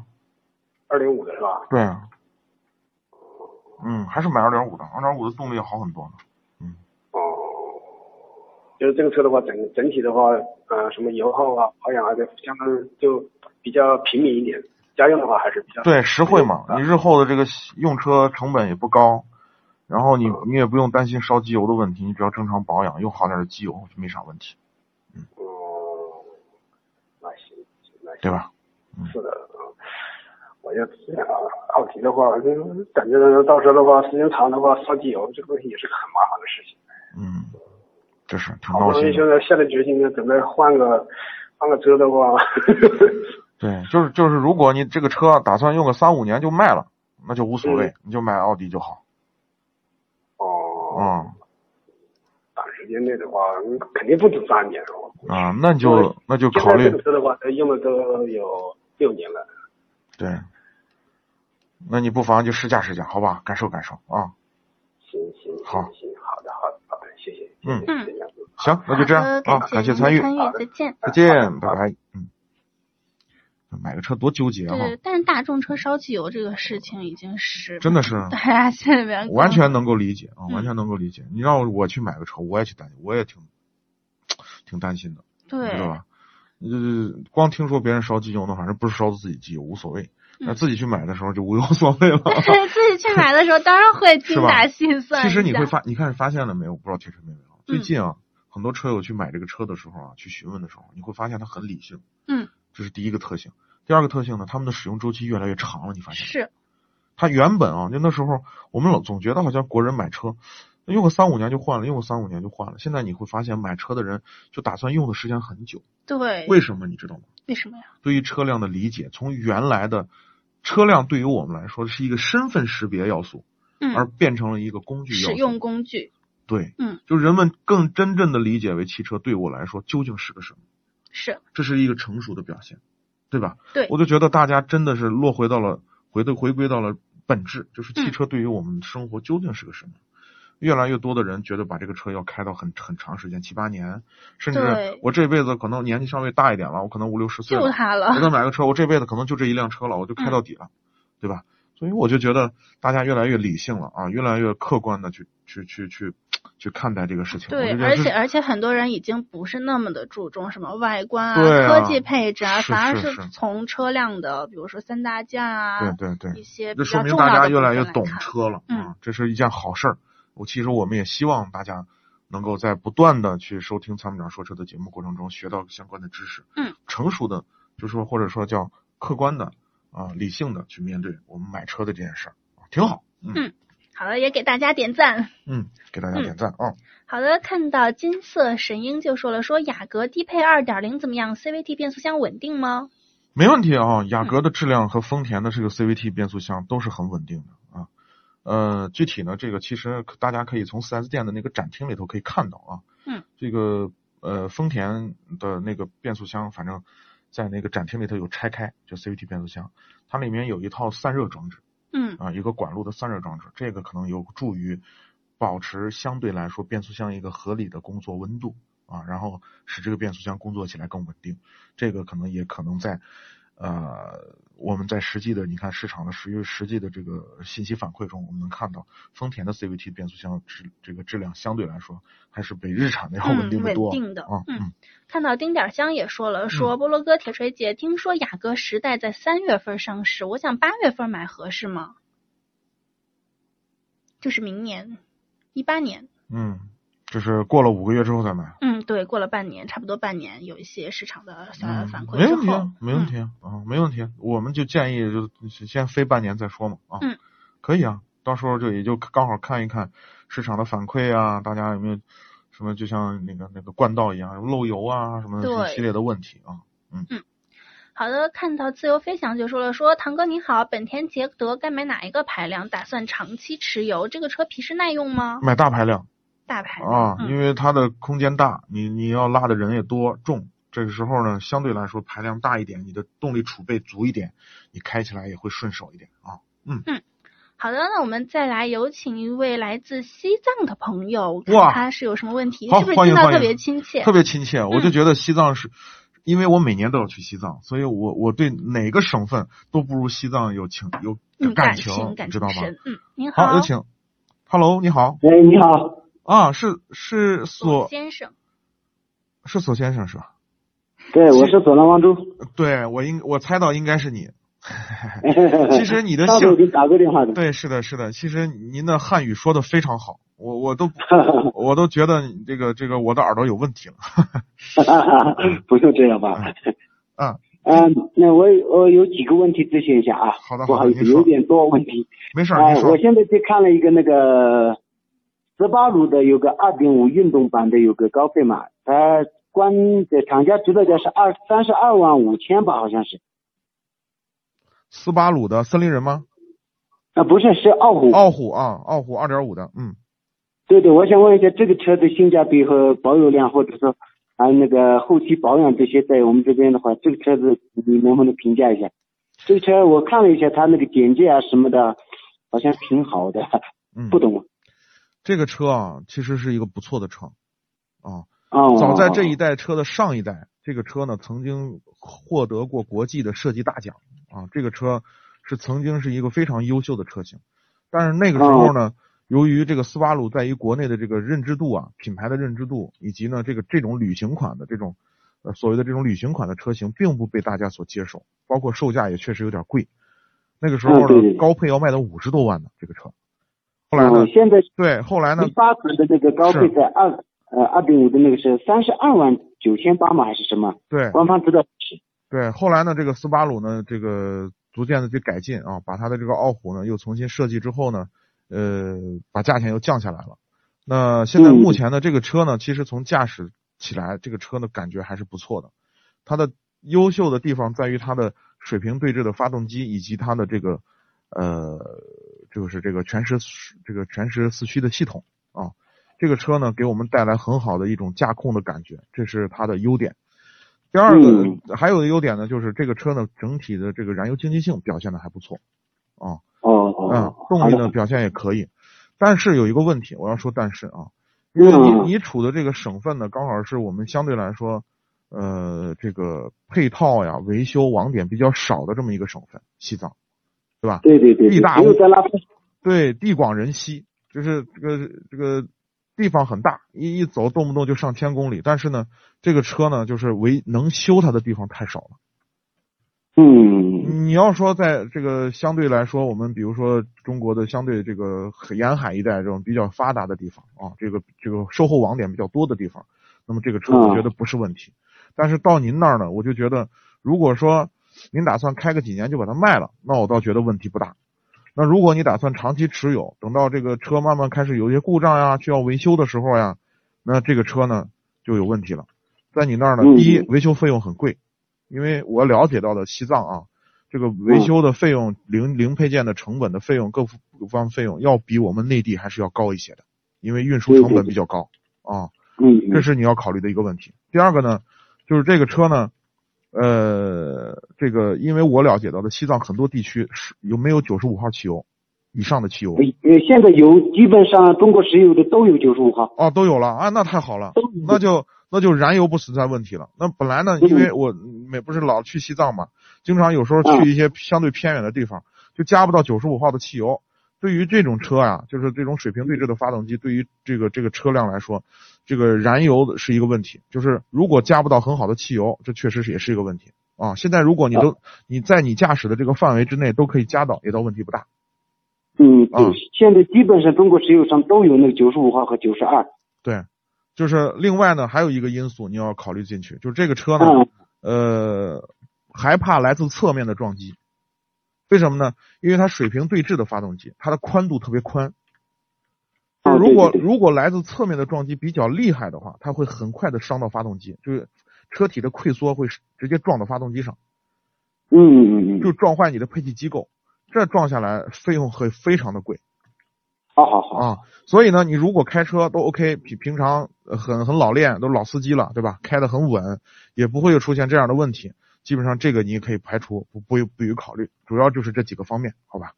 二点五的是吧？对啊。嗯，还是买二点五的，二点五的动力要好很多呢。嗯。哦。就是这个车的话，整整体的话，呃，什么油耗啊、保养啊，就相当就比较平民一点。家用的话还是比较对实惠嘛，你日后的这个用车成本也不高，然后你你也不用担心烧机油的问题，你只要正常保养，用好点的机油就没啥问题。嗯。哦，那行，那行。对吧？是的，我就这样啊，奥迪的话，就感觉到时候的话，时间长的话，烧机油这个东西也是个很麻烦的事情。嗯，这是挺闹心。好不容易现在下定决心准备换个换个车的话。对，就是就是，如果你这个车打算用个三五年就卖了，那就无所谓，嗯、你就买奥迪就好。哦。嗯。短时间内的话，肯定不止三年哦。啊，那就那就考虑。这个车的话，用了都有六年了。对。那你不妨就试驾试驾，好吧？感受感受啊。行行。好。行，好的好的好的，谢谢。嗯嗯。行，那就这样啊，感谢参与。参与，再见。再见，拜拜。嗯。买个车多纠结啊！对，但是大众车烧机油这个事情已经是真的是 大家心里面完全能够理解啊，嗯、完全能够理解。你让我去买个车，我也去担心，我也挺挺担心的，对，知道吧？呃，光听说别人烧机油呢，反正不是烧自己机油无所谓，那、嗯、自己去买的时候就无 有所谓了。对，自己去买的时候当然会精打细算。其实你会发，你看发现了没有？我不知道铁锤妹妹啊，最近啊，嗯、很多车友去买这个车的时候啊，去询问的时候，你会发现他很理性。嗯，这是第一个特性。第二个特性呢，他们的使用周期越来越长了，你发现是。它原本啊，就那时候我们老总觉得好像国人买车用个三五年就换了，用个三五年就换了。现在你会发现买车的人就打算用的时间很久。对。为什么你知道吗？为什么呀？对于车辆的理解，从原来的车辆对于我们来说是一个身份识别要素，嗯，而变成了一个工具要素。使用工具。对，嗯，就人们更真正的理解为汽车对我来说究竟是个什么？是。这是一个成熟的表现。对吧？对，我就觉得大家真的是落回到了回的回归到了本质，就是嗯汽车对于我们生活究竟是个什么？嗯、越来越多的人觉得把这个车要开到很很长时间，七八年，甚至我这辈子可能年纪稍微大一点了，我可能五六十岁了，就他了，我再买个车，我这辈子可能就这一辆车了，我就开到底了，嗯、对吧？所以我就觉得大家越来越理性了啊，越来越客观的去去去去去看待这个事情。对，而且而且很多人已经不是那么的注重什么外观啊、科技配置啊，反而是从车辆的，比如说三大件啊，对对对，一些这说明大家越来越懂车了，嗯，这是一件好事儿。我其实我们也希望大家能够在不断的去收听参谋长说车的节目过程中，学到相关的知识，嗯，成熟的，就是说或者说叫客观的啊、理性的去面对我们买车的这件事儿，挺好。嗯，好了，也给大家点赞。嗯，给大家点赞啊、嗯。好的，看到金色神鹰就说了，说雅阁低配二点零怎么样？CVT 变速箱稳定吗？没问题啊，雅阁的质量和丰田的这个 CVT 变速箱都是很稳定的啊。呃，具体呢，这个其实大家可以从 4S 店的那个展厅里头可以看到啊。嗯。这个呃，丰田的那个变速箱，反正在那个展厅里头有拆开，就 CVT 变速箱，它里面有一套散热装置。嗯。啊，一个管路的散热装置，这个可能有助于保持相对来说变速箱一个合理的工作温度啊，然后使这个变速箱工作起来更稳定。这个可能也可能在。呃，我们在实际的你看市场的实实际的这个信息反馈中，我们能看到丰田的 CVT 变速箱质这个质量相对来说还是比日产的要稳定的多。嗯、稳定的啊，嗯。看到丁点香也说了，说波罗哥铁锤姐，听说雅阁时代在三月份上市，我想八月份买合适吗？就是明年一八年。嗯。就是过了五个月之后再买。嗯，对，过了半年，差不多半年，有一些市场的反反馈没问题，没问题啊，没问题。我们就建议就先飞半年再说嘛啊。嗯。可以啊，到时候就也就刚好看一看市场的反馈啊，大家有没有什么就像那个那个冠道一样漏油啊什么一系列的问题啊。嗯。嗯。好的，看到自由飞翔就说了，说唐哥你好，本田捷德该买哪一个排量？打算长期持有，这个车皮实耐用吗？买大排量。大排啊，嗯、因为它的空间大，你你要拉的人也多重，这个时候呢，相对来说排量大一点，你的动力储备足一点，你开起来也会顺手一点啊。嗯嗯，好的，那我们再来有请一位来自西藏的朋友，哇，他是有什么问题？好，是不是听到特别亲切？特别亲切，我就觉得西藏是。因为我每年都要去西藏，所以我我对哪个省份都不如西藏有情有有感情，感知道吗？嗯，您好，好，有请。Hello，你好。喂，你好。啊，是是索先生，是索先生是吧？对，我是索南王珠。对我应我猜到应该是你。其实你的姓，我给打过电话的。对，是的，是的。其实您的汉语说的非常好，我我都 我都觉得这个这个我的耳朵有问题了。不用这样吧？嗯嗯，那我我有几个问题咨询一下啊。好的，不好意思，有点多问题。没事，啊，我现在去看了一个那个。斯巴鲁的有个二点五运动版的有个高配嘛，它官的厂家指导价是二三十二万五千吧，好像是。斯巴鲁的森林人吗？啊，不是，是傲虎。傲虎啊，傲虎二点五的，嗯。对对，我想问一下，这个车的性价比和保有量，或者说还有那个后期保养这些，在我们这边的话，这个车子你能不能评价一下？这个车我看了一下，它那个简介啊什么的，好像挺好的，嗯，不懂。这个车啊，其实是一个不错的车，啊，哦，早在这一代车的上一代，这个车呢曾经获得过国际的设计大奖啊，这个车是曾经是一个非常优秀的车型，但是那个时候呢，哦、由于这个斯巴鲁在于国内的这个认知度啊，品牌的认知度，以及呢这个这种旅行款的这种呃所谓的这种旅行款的车型，并不被大家所接受，包括售价也确实有点贵，那个时候呢，高配要卖到五十多万呢，这个车。后来现在对，后来呢？八款的那个高配在二呃二点五的那个是三十二万九千八嘛？还是什么？对，官方知道是。对，后来呢？这个斯巴鲁呢，这个逐渐的去改进啊，把它的这个傲虎呢又重新设计之后呢，呃，把价钱又降下来了。那现在目前的，这个车呢，其实从驾驶起来，这个车呢感觉还是不错的。它的优秀的地方在于它的水平对置的发动机以及它的这个呃。就是这个全时这个全时四驱的系统啊，这个车呢给我们带来很好的一种驾控的感觉，这是它的优点。第二个、嗯、还有的优点呢，就是这个车呢整体的这个燃油经济性表现的还不错啊。哦哦。嗯，动力呢表现也可以，但是有一个问题，我要说但是啊，因为你你处的这个省份呢，刚好是我们相对来说呃这个配套呀维修网点比较少的这么一个省份，西藏。对吧？对对对，地大物对地广人稀就是这个这个地方很大，一一走动不动就上千公里，但是呢，这个车呢就是维能修它的地方太少了。嗯，你要说在这个相对来说，我们比如说中国的相对这个沿海一带这种比较发达的地方啊，这个这个售后网点比较多的地方，那么这个车我觉得不是问题。但是到您那儿呢，我就觉得，如果说您打算开个几年就把它卖了，那我倒觉得问题不大。那如果你打算长期持有，等到这个车慢慢开始有一些故障呀，需要维修的时候呀，那这个车呢就有问题了。在你那儿呢，第一维修费用很贵。因为我了解到的西藏啊，这个维修的费用、零零配件的成本的费用、各各方费用要比我们内地还是要高一些的，因为运输成本比较高啊。嗯，这是你要考虑的一个问题。第二个呢，就是这个车呢，呃，这个因为我了解到的西藏很多地区是有没有九十五号汽油以上的汽油？呃，现在有，基本上中国石油的都有九十五号。哦，都有了啊，那太好了，那就。那就燃油不存在问题了。那本来呢，因为我每不是老去西藏嘛，经常有时候去一些相对偏远的地方，就加不到九十五号的汽油。对于这种车呀，就是这种水平对置的发动机，对于这个这个车辆来说，这个燃油是一个问题。就是如果加不到很好的汽油，这确实是也是一个问题啊。现在如果你都你在你驾驶的这个范围之内都可以加到，也倒问题不大。嗯，对，现在基本上中国石油上都有那个九十五号和九十二。对。就是另外呢，还有一个因素你要考虑进去，就是这个车呢，呃，还怕来自侧面的撞击。为什么呢？因为它水平对置的发动机，它的宽度特别宽。如果如果来自侧面的撞击比较厉害的话，它会很快的伤到发动机，就是车体的溃缩会直接撞到发动机上。嗯嗯嗯。就撞坏你的配气机构，这撞下来费用会非常的贵。好好好啊，所以呢，你如果开车都 OK，平平常很很老练，都是老司机了，对吧？开的很稳，也不会有出现这样的问题。基本上这个你也可以排除，不不不予考虑。主要就是这几个方面，好吧？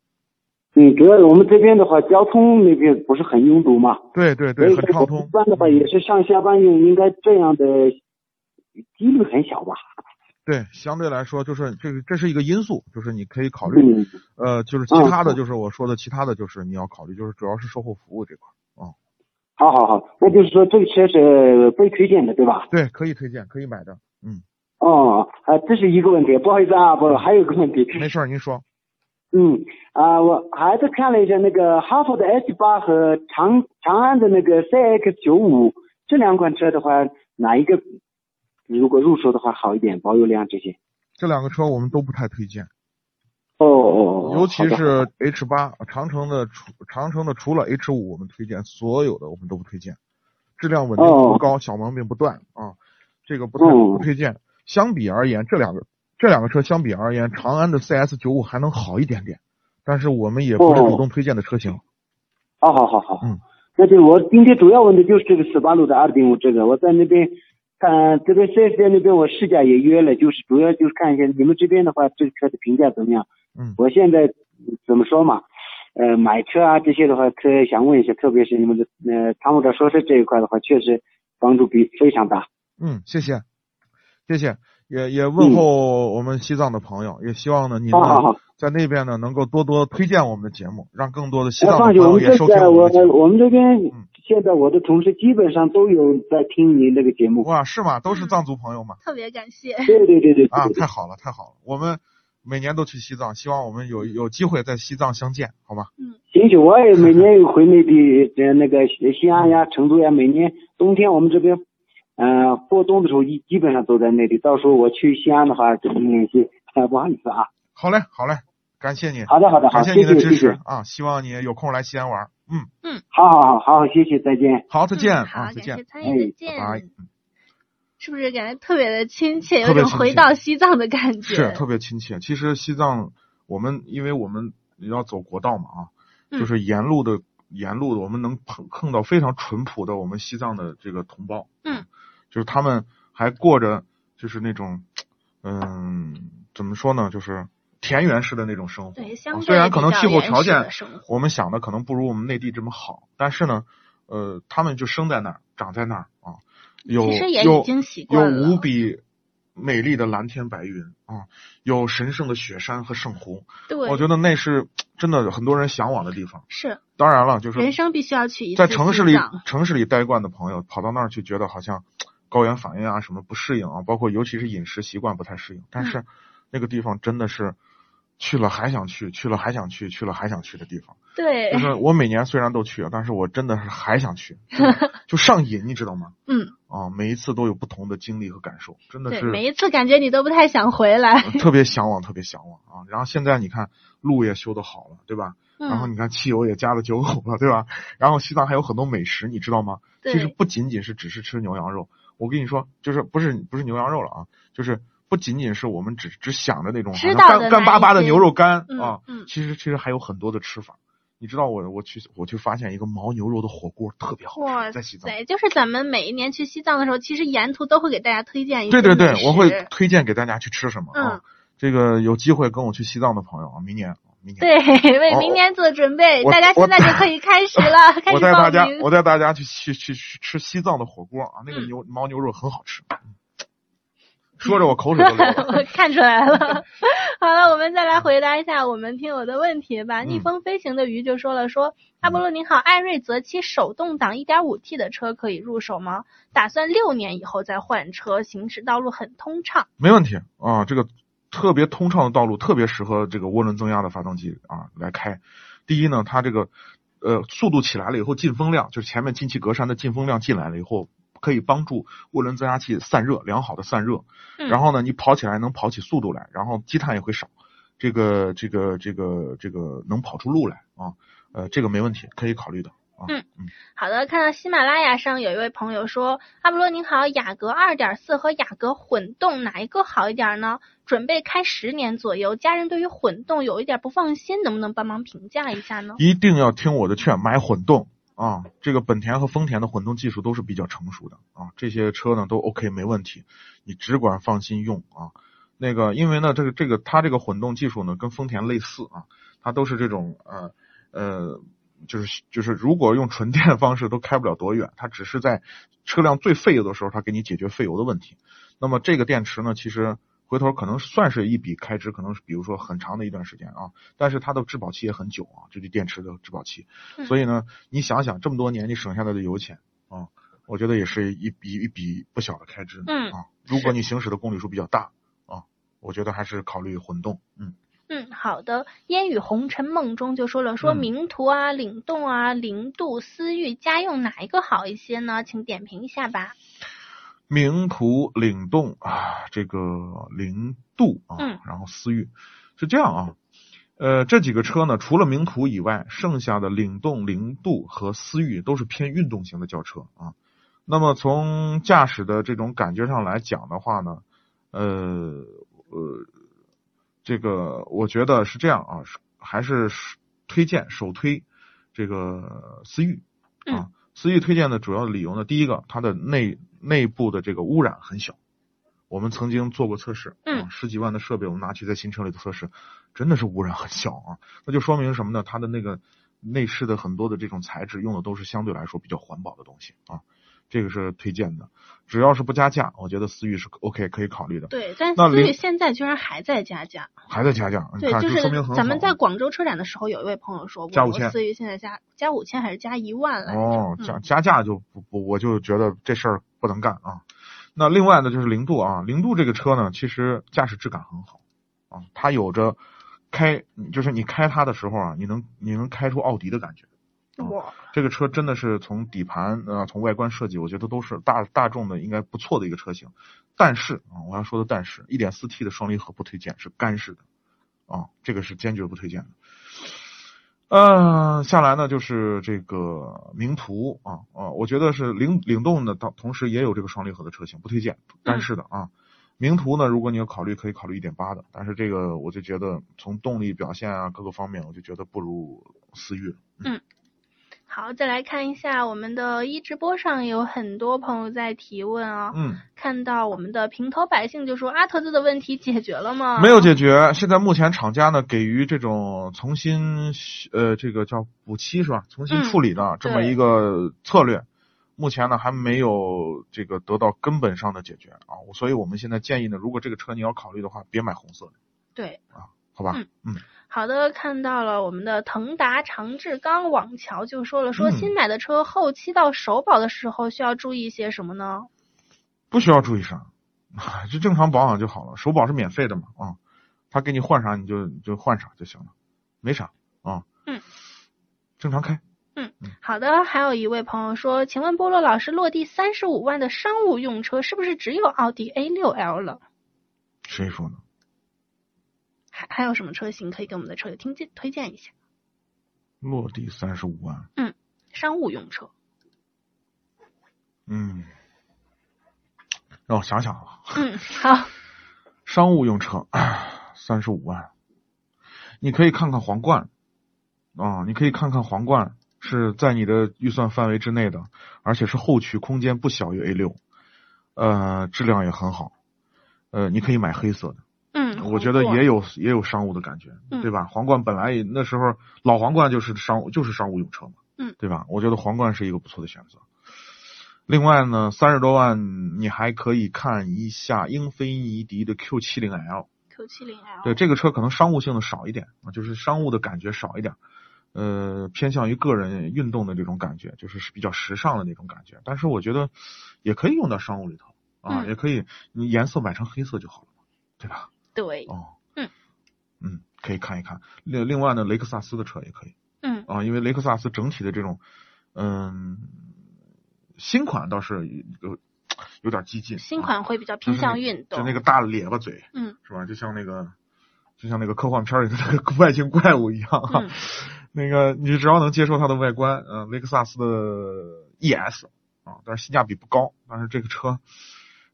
嗯，主要我们这边的话，交通那边不是很拥堵嘛？对对对，很畅通。一般的话也是上下班用，应该这样的几率很小吧？对，相对来说就是这个，这是一个因素，就是你可以考虑。嗯。呃，就是其他的就是我说的，其他的就是你要考虑，就是主要是售后服务这块啊。好好好，那就是说这个车是被推荐的，对吧？对，可以推荐，可以买的。嗯。哦，啊，这是一个问题，不好意思啊，不，还有个问题。没事，您说。嗯啊，我还是看了一下那个哈佛的 H 八和长长安的那个 CX 九五这两款车的话，哪一个？你如果入手的话好一点，保有量这些。这两个车我们都不太推荐。哦哦哦。尤其是 H 八，长城的除长城的除了 H 五我们推荐，所有的我们都不推荐。质量稳定度高，小毛病不断啊，这个不太不推荐。相比而言，这两个这两个车相比而言，长安的 CS 九五还能好一点点，但是我们也不是主动推荐的车型。好好好好。嗯。那就我今天主要问的就是这个斯巴鲁的二点五这个，我在那边。看这边四 S 店那边，我试驾也约了，就是主要就是看一下你们这边的话，这个车的评价怎么样？嗯，我现在怎么说嘛？呃，买车啊这些的话，特想问一下，特别是你们的呃参谋长说车这一块的话，确实帮助比非常大。嗯，谢谢，谢谢，也也问候我们西藏的朋友，也希望呢你们在那边呢能够多多推荐我们的节目，让更多的西藏的朋友也收听我们的节目。我们这边。现在我的同事基本上都有在听您这个节目。哇，是吗？都是藏族朋友吗？特别感谢。对对对对。啊，太好了，太好了！我们每年都去西藏，希望我们有有机会在西藏相见，好吗？嗯。行行，我也每年 回内地，呃，那个西安呀、成都呀，每年冬天我们这边，嗯，过冬的时候一基本上都在内地。到时候我去西安的话，跟您联系。不好意思啊。好嘞，好嘞，感谢你。好的，好的，感谢您的支持啊！希望你有空来西安玩。嗯嗯，好好好好，谢谢，再见。好，再见啊，再见。参与，再见。拜。是不是感觉特别的亲切，有种回到西藏的感觉？是特别亲切。其实西藏，我们因为我们要走国道嘛啊，就是沿路的沿路的，我们能碰碰到非常淳朴的我们西藏的这个同胞。嗯，就是他们还过着就是那种嗯，怎么说呢，就是。田园式的那种生活，虽然可能气候条件我们想的可能不如我们内地这么好，但是呢，呃，他们就生在那儿，长在那儿啊，有有有无比美丽的蓝天白云啊，有神圣的雪山和圣湖。对，我觉得那是真的很多人向往的地方。是，当然了，就是人生必须要去一次。在城市里，城市里待惯的朋友跑到那儿去，觉得好像高原反应啊什么不适应啊，包括尤其是饮食习惯不太适应。但是那个地方真的是。去了还想去，去了还想去，去了还想去的地方。对，就是我每年虽然都去，但是我真的是还想去，就上瘾，你知道吗？嗯。啊，每一次都有不同的经历和感受，真的是。每一次感觉你都不太想回来。特别向往，特别向往啊！然后现在你看路也修的好了，对吧？嗯。然后你看汽油也加了九口了，对吧？然后西藏还有很多美食，你知道吗？其实不仅仅是只是吃牛羊肉，我跟你说，就是不是不是牛羊肉了啊，就是。不仅仅是我们只只想着那种干干巴巴的牛肉干啊，其实其实还有很多的吃法。你知道我我去我去发现一个牦牛肉的火锅特别好吃，在西藏。对，就是咱们每一年去西藏的时候，其实沿途都会给大家推荐一。对对对，我会推荐给大家去吃什么啊？这个有机会跟我去西藏的朋友啊，明年明年对为明年做准备，大家现在就可以开始了。我带大家我带大家去去去吃西藏的火锅啊，那个牛牦牛肉很好吃。说着我口水都流了，看出来了。好了，我们再来回答一下我们听友的问题吧。逆风飞行的鱼就说了，说阿波罗您好，艾瑞泽七手动挡 1.5T 的车可以入手吗？打算六年以后再换车，行驶道路很通畅。没问题啊，这个特别通畅的道路特别适合这个涡轮增压的发动机啊来开。第一呢，它这个呃速度起来了以后，进风量就是前面进气格栅的进风量进来了以后。可以帮助涡轮增压器散热，良好的散热。然后呢，你跑起来能跑起速度来，然后积碳也会少。这个这个这个这个能跑出路来啊，呃，这个没问题，可以考虑的啊。嗯嗯，好的。看到喜马拉雅上有一位朋友说：“阿波罗您好，雅阁二点四和雅阁混动哪一个好一点呢？准备开十年左右，家人对于混动有一点不放心，能不能帮忙评价一下呢？”一定要听我的劝，买混动。啊，这个本田和丰田的混动技术都是比较成熟的啊，这些车呢都 OK 没问题，你只管放心用啊。那个，因为呢，这个这个它这个混动技术呢跟丰田类似啊，它都是这种呃呃，就是就是如果用纯电方式都开不了多远，它只是在车辆最费油的时候，它给你解决费油的问题。那么这个电池呢，其实。回头可能算是一笔开支，可能是比如说很长的一段时间啊，但是它的质保期也很久啊，这个电池的质保期。所以呢，你想想这么多年你省下来的油钱啊，我觉得也是一笔一笔不小的开支。嗯啊，如果你行驶的公里数比较大啊，我觉得还是考虑混动。嗯嗯，好的。烟雨红尘梦中就说了，说名图啊、领动啊、零度、思域家用哪一个好一些呢？请点评一下吧。名图、领动啊，这个零度啊，然后思域是这样啊，呃，这几个车呢，除了名图以外，剩下的领动、零度和思域都是偏运动型的轿车啊。那么从驾驶的这种感觉上来讲的话呢，呃呃，这个我觉得是这样啊，还是推荐首推这个思域啊。思域推荐的主要理由呢，第一个，它的内内部的这个污染很小，我们曾经做过测试，嗯，十几万的设备我们拿去在新车里测试，真的是污染很小啊，那就说明什么呢？它的那个内饰的很多的这种材质用的都是相对来说比较环保的东西啊，这个是推荐的。只要是不加价，我觉得思域是 OK 可以考虑的。对，但思域现在居然还在加价，还在加价。对，就是咱们在广州车展的时候，有一位朋友说过，思域现在加加五千还是加一万来着？哦，加加价就不不，我就觉得这事儿不能干啊。那另外呢，就是零度啊，零度这个车呢，其实驾驶质感很好啊，它有着开，就是你开它的时候啊，你能你能开出奥迪的感觉。哇，这个车真的是从底盘啊，从外观设计，我觉得都是大大众的应该不错的一个车型。但是啊，我要说的但是，1.4T 的双离合不推荐，是干式的啊，这个是坚决不推荐的。嗯，下来呢就是这个名图啊啊，我觉得是领领动的，同同时也有这个双离合的车型，不推荐干式的啊。名图呢，如果你要考虑，可以考虑一点八的，但是这个我就觉得从动力表现啊各个方面，我就觉得不如思域。嗯。好，再来看一下我们的一直播上有很多朋友在提问啊。嗯。看到我们的平头百姓就说阿特兹的问题解决了吗？没有解决，现在目前厂家呢给予这种重新呃这个叫补漆是吧？重新处理的这么一个策略，目前呢还没有这个得到根本上的解决啊，所以我们现在建议呢，如果这个车你要考虑的话，别买红色的。对啊，好吧，嗯嗯。好的，看到了我们的腾达长志刚网桥就说了，嗯说新买的车后期到首保的时候需要注意些什么呢？不需要注意啥，就正常保养就好了。首保是免费的嘛，啊，他给你换啥你就就换啥就行了，没啥啊。嗯，正常开。嗯，好的。还有一位朋友说，请问菠萝老师，落地三十五万的商务用车是不是只有奥迪 A 六 L 了？谁说呢？还还有什么车型可以给我们的车友听荐推荐一下？落地三十五万。嗯，商务用车。嗯，让我想想啊。嗯，好。商务用车三十五万，你可以看看皇冠啊，你可以看看皇冠是在你的预算范围之内的，而且是后驱，空间不小于 A 六，呃，质量也很好，呃，你可以买黑色的。嗯，我觉得也有也有商务的感觉，嗯、对吧？皇冠本来也那时候老皇冠就是商务就是商务用车嘛，嗯，对吧？我觉得皇冠是一个不错的选择。另外呢，三十多万你还可以看一下英菲尼迪的 Q 七零 L。Q 七零 L。对这个车可能商务性的少一点啊，就是商务的感觉少一点，呃，偏向于个人运动的这种感觉，就是比较时尚的那种感觉。但是我觉得也可以用到商务里头啊，嗯、也可以，你颜色买成黑色就好了嘛，对吧？对，哦，嗯，嗯，可以看一看。另另外呢，雷克萨斯的车也可以，嗯，啊，因为雷克萨斯整体的这种，嗯，新款倒是有有点激进，新款会比较偏向运动，就那个大咧巴嘴，嗯，是吧？就像那个，就像那个科幻片里的那个外星怪物一样，嗯、那个你只要能接受它的外观，嗯、呃，雷克萨斯的 ES 啊，但是性价比不高，但是这个车，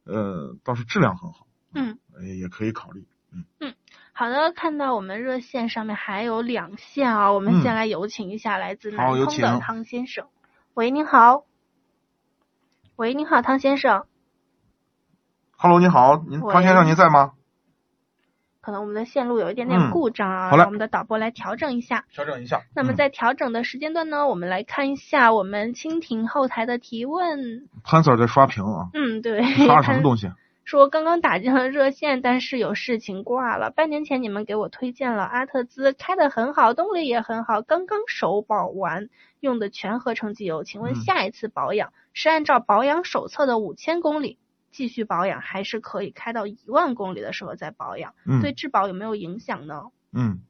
呃，倒是质量很好。嗯，也可以考虑。嗯嗯，好的，看到我们热线上面还有两线啊，我们先来有请一下来自南通的汤先生。喂，您好。喂，您好，汤先生。Hello，你好，您汤先生您在吗？可能我们的线路有一点点故障啊，让我们的导播来调整一下。调整一下。那么在调整的时间段呢，嗯、我们来看一下我们蜻蜓后台的提问。潘 Sir 在刷屏啊。嗯，对。刷什么东西？说刚刚打进了热线，但是有事情挂了。半年前你们给我推荐了阿特兹，开的很好，动力也很好，刚刚首保完，用的全合成机油。请问下一次保养、嗯、是按照保养手册的五千公里继续保养，还是可以开到一万公里的时候再保养？嗯、对质保有没有影响呢？嗯，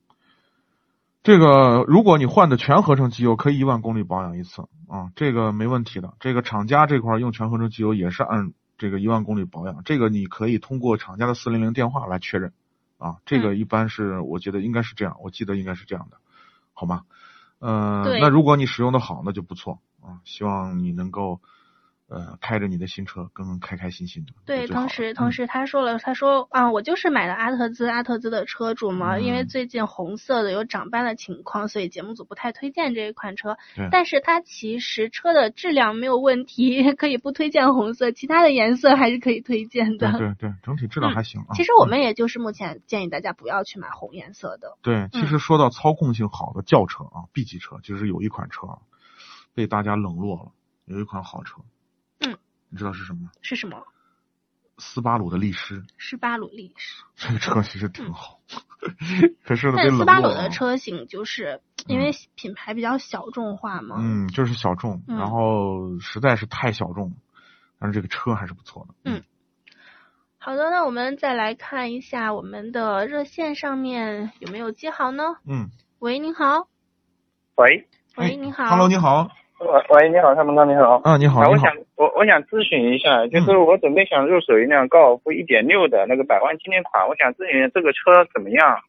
这个如果你换的全合成机油，可以一万公里保养一次啊，这个没问题的。这个厂家这块用全合成机油也是按。这个一万公里保养，这个你可以通过厂家的四零零电话来确认，啊，这个一般是、嗯、我觉得应该是这样，我记得应该是这样的，好吗？呃，那如果你使用的好，那就不错。啊，希望你能够呃开着你的新车更开开心心的。对，同时同时他说了，他说啊，我就是买的阿特兹，阿特兹的车主嘛，嗯、因为最近红色的有长斑的情况，所以节目组不太推荐这一款车。对。但是它其实车的质量没有问题，可以不推荐红色，其他的颜色还是可以推荐的。对对对，整体质量还行啊。嗯、其实我们也就是目前建议大家不要去买红颜色的。对，其实说到操控性好的轿车啊、嗯、，B 级车，其实有一款车被大家冷落了，有一款好车。嗯。你知道是什么吗？是什么？斯巴鲁的力狮。斯巴鲁力狮。这个车其实挺好，可是呢，但斯巴鲁的车型就是因为品牌比较小众化嘛。嗯，就是小众，嗯、然后实在是太小众，但是这个车还是不错的。嗯。好的，那我们再来看一下我们的热线上面有没有接好呢？嗯。喂，您好。喂。喂，你好。Hello，你好。喂喂，你好，蔡梦刚，你好。啊，你好，我想我我想咨询一下，就是我准备想入手一辆高尔夫一点六的那个百万纪念款，我想咨询这个车怎么样？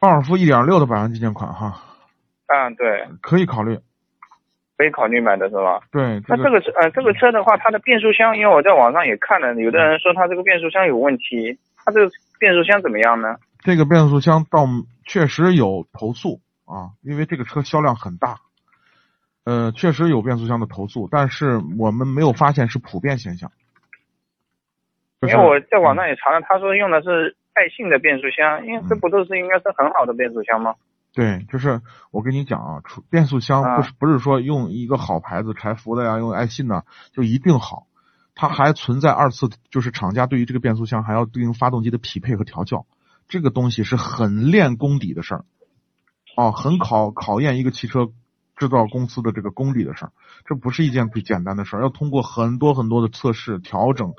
高尔夫一点六的百万纪念款哈。嗯，对。可以考虑。可以考虑买的是吧？对。那这个车呃，这个车的话，它的变速箱，因为我在网上也看了，有的人说它这个变速箱有问题，它这个变速箱怎么样呢？这个变速箱倒确实有投诉啊，因为这个车销量很大。呃，确实有变速箱的投诉，但是我们没有发现是普遍现象。因为我在网上也查了，他说用的是爱信的变速箱，因为这不都是应该是很好的变速箱吗？对，就是我跟你讲啊，出变速箱不是、不是说用一个好牌子柴福的呀，用爱信的就一定好，它还存在二次，就是厂家对于这个变速箱还要对应发动机的匹配和调教，这个东西是很练功底的事儿，哦，很考考验一个汽车制造公司的这个功底的事儿，这不是一件简单的事儿，要通过很多很多的测试调整，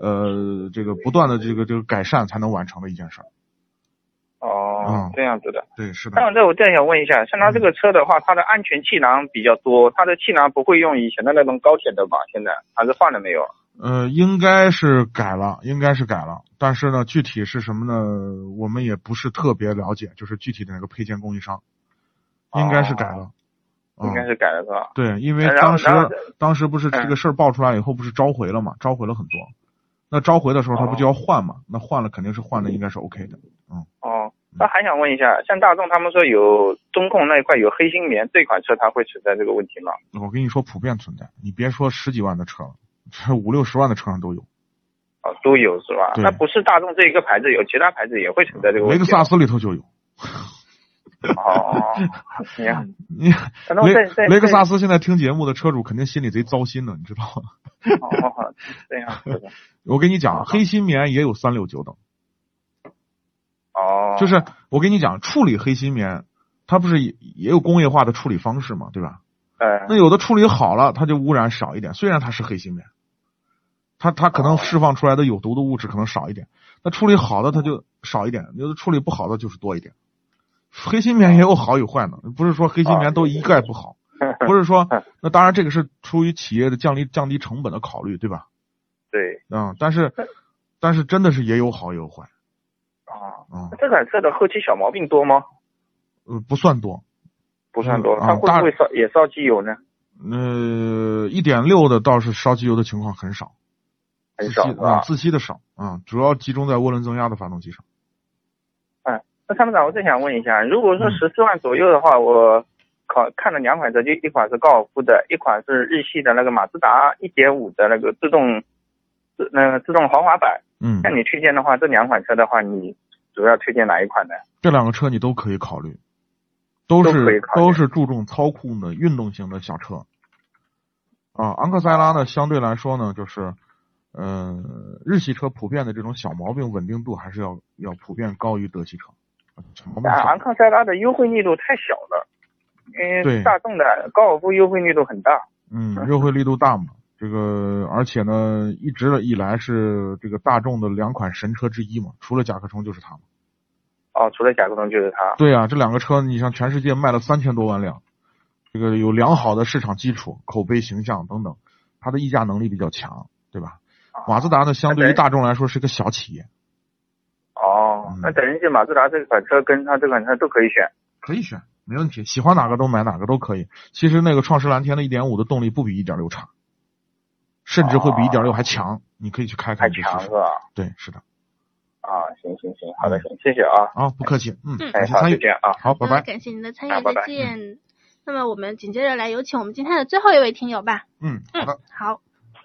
呃，这个不断的这个这个改善才能完成的一件事儿。哦，嗯这样子的。对，是的。那这我再想问一下，像它这个车的话，它的安全气囊比较多，它的气囊不会用以前的那种高铁的吧？现在还是换了没有？呃，应该是改了，应该是改了，但是呢，具体是什么呢？我们也不是特别了解，就是具体的那个配件供应商，应该是改了。应该是改了是吧？对，因为当时当时不是这个事儿爆出来以后，不是召回了嘛？召回了很多。那召回的时候，他不就要换嘛？那换了肯定是换的，应该是 OK 的。嗯。哦，那还想问一下，像大众他们说有中控那一块有黑心棉，这款车它会存在这个问题吗？我跟你说，普遍存在。你别说十几万的车了，这五六十万的车上都有。哦，都有是吧？对那不是大众这一个牌子有，其他牌子也会存在这个问题。雷克萨斯里头就有。哦，行。你那我再再雷雷克萨斯现在听节目的车主肯定心里贼糟心呢，你知道吗？哦，这样子的。我跟你讲，黑心棉也有三六九等。哦。就是我跟你讲，处理黑心棉，它不是也也有工业化的处理方式嘛，对吧？呃。那有的处理好了，它就污染少一点，虽然它是黑心棉，它它可能释放出来的有毒的物质可能少一点，那处理好的它就少一点，有的处理不好的就是多一点。黑心棉也有好有坏呢，不是说黑心棉都一概不好，不是说那当然这个是出于企业的降低降低成本的考虑，对吧？对。嗯，但是但是真的是也有好也有坏。啊。嗯。这款车的后期小毛病多吗？呃，不算多。不算多，啊它会不会烧也烧机油呢？呃，一点六的倒是烧机油的情况很少，很少啊，自吸的少啊，主要集中在涡轮增压的发动机上。参谋长，我再想问一下，如果嗯说十四万左右的话，我考看了两款车，就一款是高尔夫的，一款是日系的那个马自达一点五的那个自动自那个自动豪华版。嗯。那你推荐的话，这两款车的话，你主要推荐哪一款呢？这两个车你都可以考虑，都是都是注重操控的运动型的小车。啊，昂克赛拉呢，相对来说呢，就是，呃，日系车普遍的这种小毛病稳定度还是要要普遍高于德系车。小毛病但少昂克赛拉的优惠力度太小了，因对为大众的高尔夫优惠力度很大。嗯，优惠力度大嘛，这个而且呢，一直以来是这个大众的两款神车之一嘛，除了甲壳虫就是它嘛。哦，除了甲壳虫就是它。对啊，这两个车你像全世界卖了三千多万辆，这个有良好的市场基础、口碑、形象等等，它的溢价能力比较强，对吧？马自达呢，相对于大众来说是个小企业，哦，那等于就马自达这款车跟它这款车都可以选。可以选，没问题，喜欢哪个都买哪个都可以。其实那个创世蓝天的1.5的动力不比1.6差，甚至会比1.6还强，你可以去开开。还强是吧？对，是的。啊，行行行，好的，行，谢谢啊。啊，不客气，嗯，嗯哎，好，就这样啊。好，拜拜。感谢您的参与，再见。那么我们紧接着来有请我们今天的最后一位听友吧。嗯，好的。好，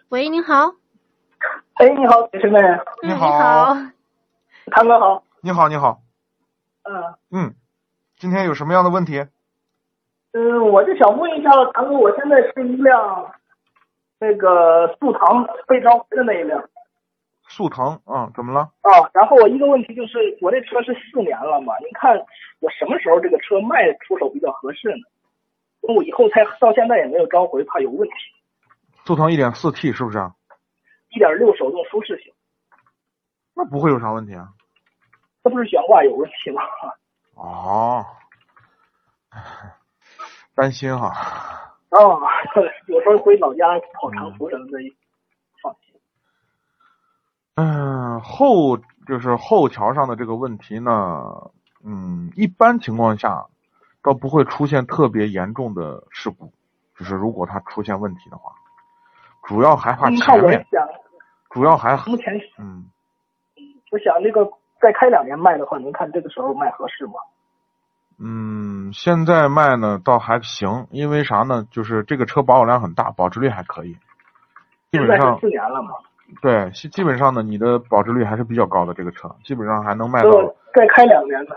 喂，您好。哎，你好，女士们。嗯，你好。谭哥好。你好，你好。嗯。嗯，今天有什么样的问题？嗯，我就想问一下谭哥，我现在是一辆那个速腾被召回的那一辆。速腾啊、怎么了？啊，然后我一个问题就是，我这车是四年了嘛，您看我什么时候这个车卖出手比较合适呢？我以后才到现在也没有召回，怕有问题。速腾一点四 T 是不是？一点六手动舒适型，那不会有啥问题啊。这不是悬挂有问题吗？哦，担心哈。啊，有时候回老家跑长途什么的，放心。嗯，后就是后桥上的这个问题呢，嗯，一般情况下倒不会出现特别严重的事故，就是如果它出现问题的话，主要还怕前面，主要还目前嗯，我想那个再开两年卖的话，您看这个时候卖合适吗？嗯，现在卖呢倒还行，因为啥呢？就是这个车保有量很大，保值率还可以，基本上四年了嘛，对，基基本上呢，你的保值率还是比较高的。这个车基本上还能卖到再开两年呢。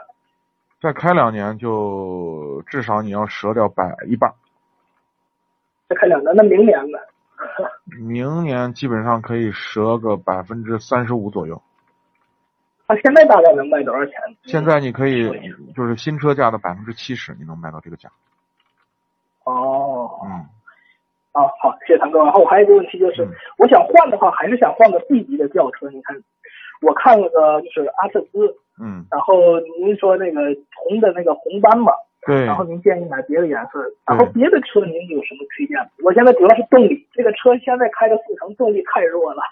再开两年就至少你要折掉百一半。再开两年，那明年呢？明年基本上可以折个百分之三十五左右。它现在大概能卖多少钱？现在你可以就是新车价的百分之七十，你能卖到这个价。哦。嗯。啊，好，谢谢唐哥。然后我还有一个问题就是，嗯、我想换的话，还是想换个 B 级的轿车。你看，我看了个就是阿特兹，嗯，然后您说那个红的那个红斑嘛，对，然后您建议买别的颜色，然后别的车您有什么推荐？我现在主要是动力，这个车现在开的速腾，动力太弱了。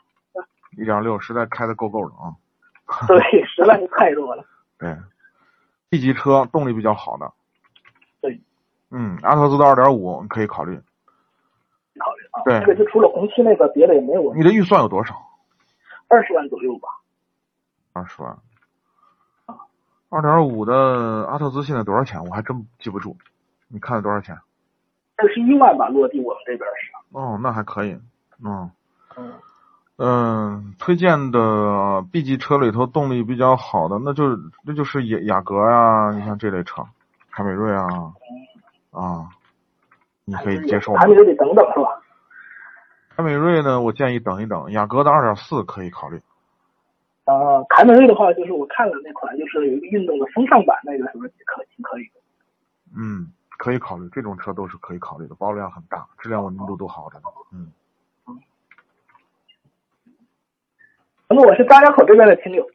一点六实在开的够够的啊。对，实在是太弱了。对，B 级车动力比较好的。对。嗯，阿特兹的二点五你可以考虑。考虑啊。对。这个就除了红旗那个，别的也没有。你的预算有多少？二十万左右吧。二十万。二点五的阿特兹现在多少钱？我还真记不住。你看了多少钱？二十一万吧，落地我们这边是。哦，那还可以。嗯。嗯。嗯，推荐的 B 级车里头动力比较好的，那就是那就是雅雅阁呀、啊，你像这类车，凯美瑞啊，啊，你可以接受吗？凯美瑞得等等是吧？凯美瑞呢，我建议等一等，雅阁的二点四可以考虑。呃，凯美瑞的话，就是我看了那款，就是有一个运动的风尚版，那个是不是可挺可以的？嗯，可以考虑，这种车都是可以考虑的，保有量很大，质量稳定度都好着呢。嗯。那我是张家口这边的听友。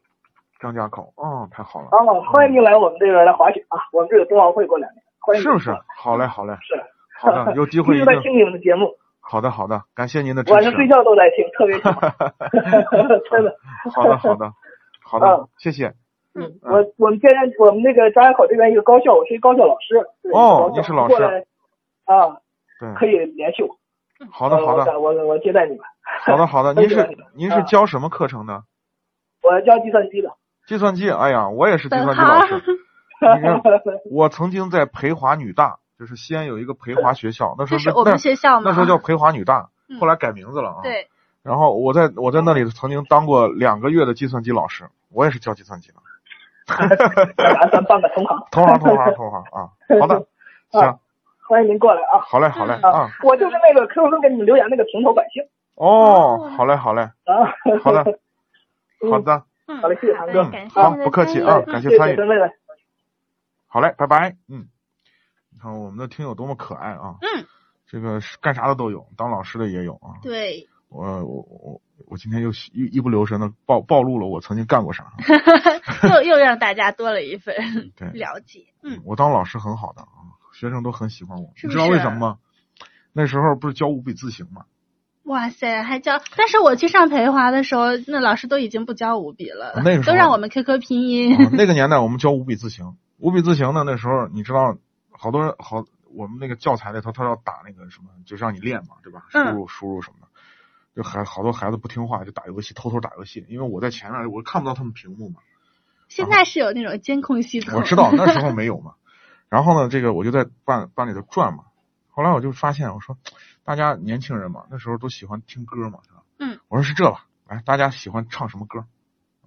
张家口，哦，太好了。哦，欢迎您来我们这边来滑雪啊！我们这有冬奥会过两年，欢迎。是不是？好嘞，好嘞。是。好的，有机会一直在听你们的节目。好的，好的，感谢您的支持。晚上睡觉都在听，特别喜欢。真的。好的，好的，好的，谢谢。嗯，我我们现在我们那个张家口这边一个高校，我是一个高校老师。哦，你是老师。啊。对。可以联系我。好的，好的。我我接待你吧。好的，好的。您是您是教什么课程的？我教计算机的。计算机，哎呀，我也是计算机老师。你看，我曾经在培华女大，就是西安有一个培华学校，那时候是我们学校那时候叫培华女大，后来改名字了啊。对。然后我在我在那里曾经当过两个月的计算机老师，我也是教计算机的。咱办个同行。同行，同行，同行啊！好的，行。欢迎您过来啊！好嘞，好嘞啊！我就是那个 QQ 给你们留言那个平头百姓。哦，好嘞，好嘞。啊，好的，好的。好嘞，谢谢谭哥，好，不客气啊，感谢参与。谢谢好嘞，拜拜。嗯，你看我们的听友多么可爱啊！嗯，这个干啥的都有，当老师的也有啊。对。我我我我今天又一一不留神的暴暴露了我曾经干过啥。又又让大家多了一份了解。嗯，我当老师很好的啊。学生都很喜欢我，你知道为什么吗？那时候不是教五笔字形吗？哇塞，还教！但是我去上培华的时候，那老师都已经不教五笔了，那个都让我们 QQ 拼音。啊、那个年代我们教五笔字形，五笔字形呢，那时候你知道，好多人好，我们那个教材里头他要打那个什么，就是让你练嘛，对吧？输入、嗯、输入什么的，就孩好多孩子不听话，就打游戏，偷偷打游戏，因为我在前面，我看不到他们屏幕嘛。现在是有那种监控系统，我知道那时候没有嘛。然后呢，这个我就在班班里头转嘛。后来我就发现，我说大家年轻人嘛，那时候都喜欢听歌嘛，是吧？嗯。我说是这吧，哎，大家喜欢唱什么歌？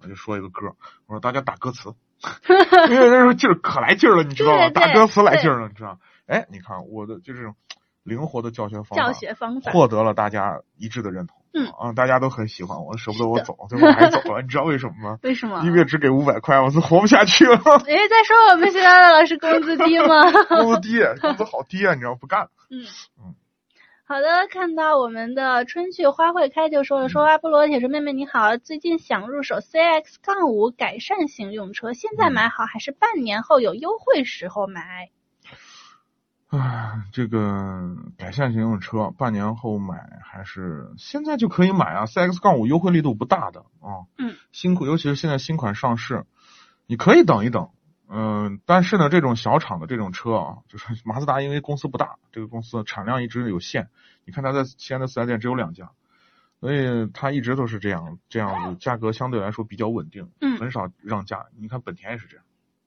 我就说一个歌，我说大家打歌词，因为那时候劲儿可来劲儿了，你知道吗？打歌词来劲儿了，你知道？哎，你看我的就这种灵活的教学方法，教学方法获得了大家一致的认同。嗯啊，大家都很喜欢我，舍不得我走，最后还走了。你知道为什么吗？为什么？一个月只给五百块，我是活不下去了。哎，再说我们学校的老师工资低吗？工资低，工资好低啊！你知道不干。嗯嗯。好的，看到我们的春去花会开就说了，说阿波罗铁锤妹妹你好，最近想入手 CX 杠五改善型用车，现在买好还是半年后有优惠时候买？唉，这个改善型用车半年后买还是现在就可以买啊？CX 杠五优惠力度不大的啊，嗯，新款尤其是现在新款上市，你可以等一等，嗯，但是呢，这种小厂的这种车啊，就是马自达因为公司不大，这个公司产量一直有限，你看它在西安的四 S 店只有两家，所以它一直都是这样这样子，价格相对来说比较稳定，嗯，很少让价。你看本田也是这样。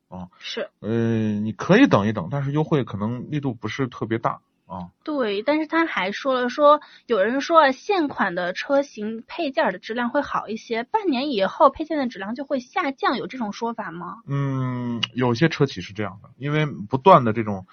啊，是，呃，你可以等一等，但是优惠可能力度不是特别大，啊。对，但是他还说了说，有人说现款的车型配件的质量会好一些，半年以后配件的质量就会下降，有这种说法吗？嗯，有些车企是这样的，因为不断的这种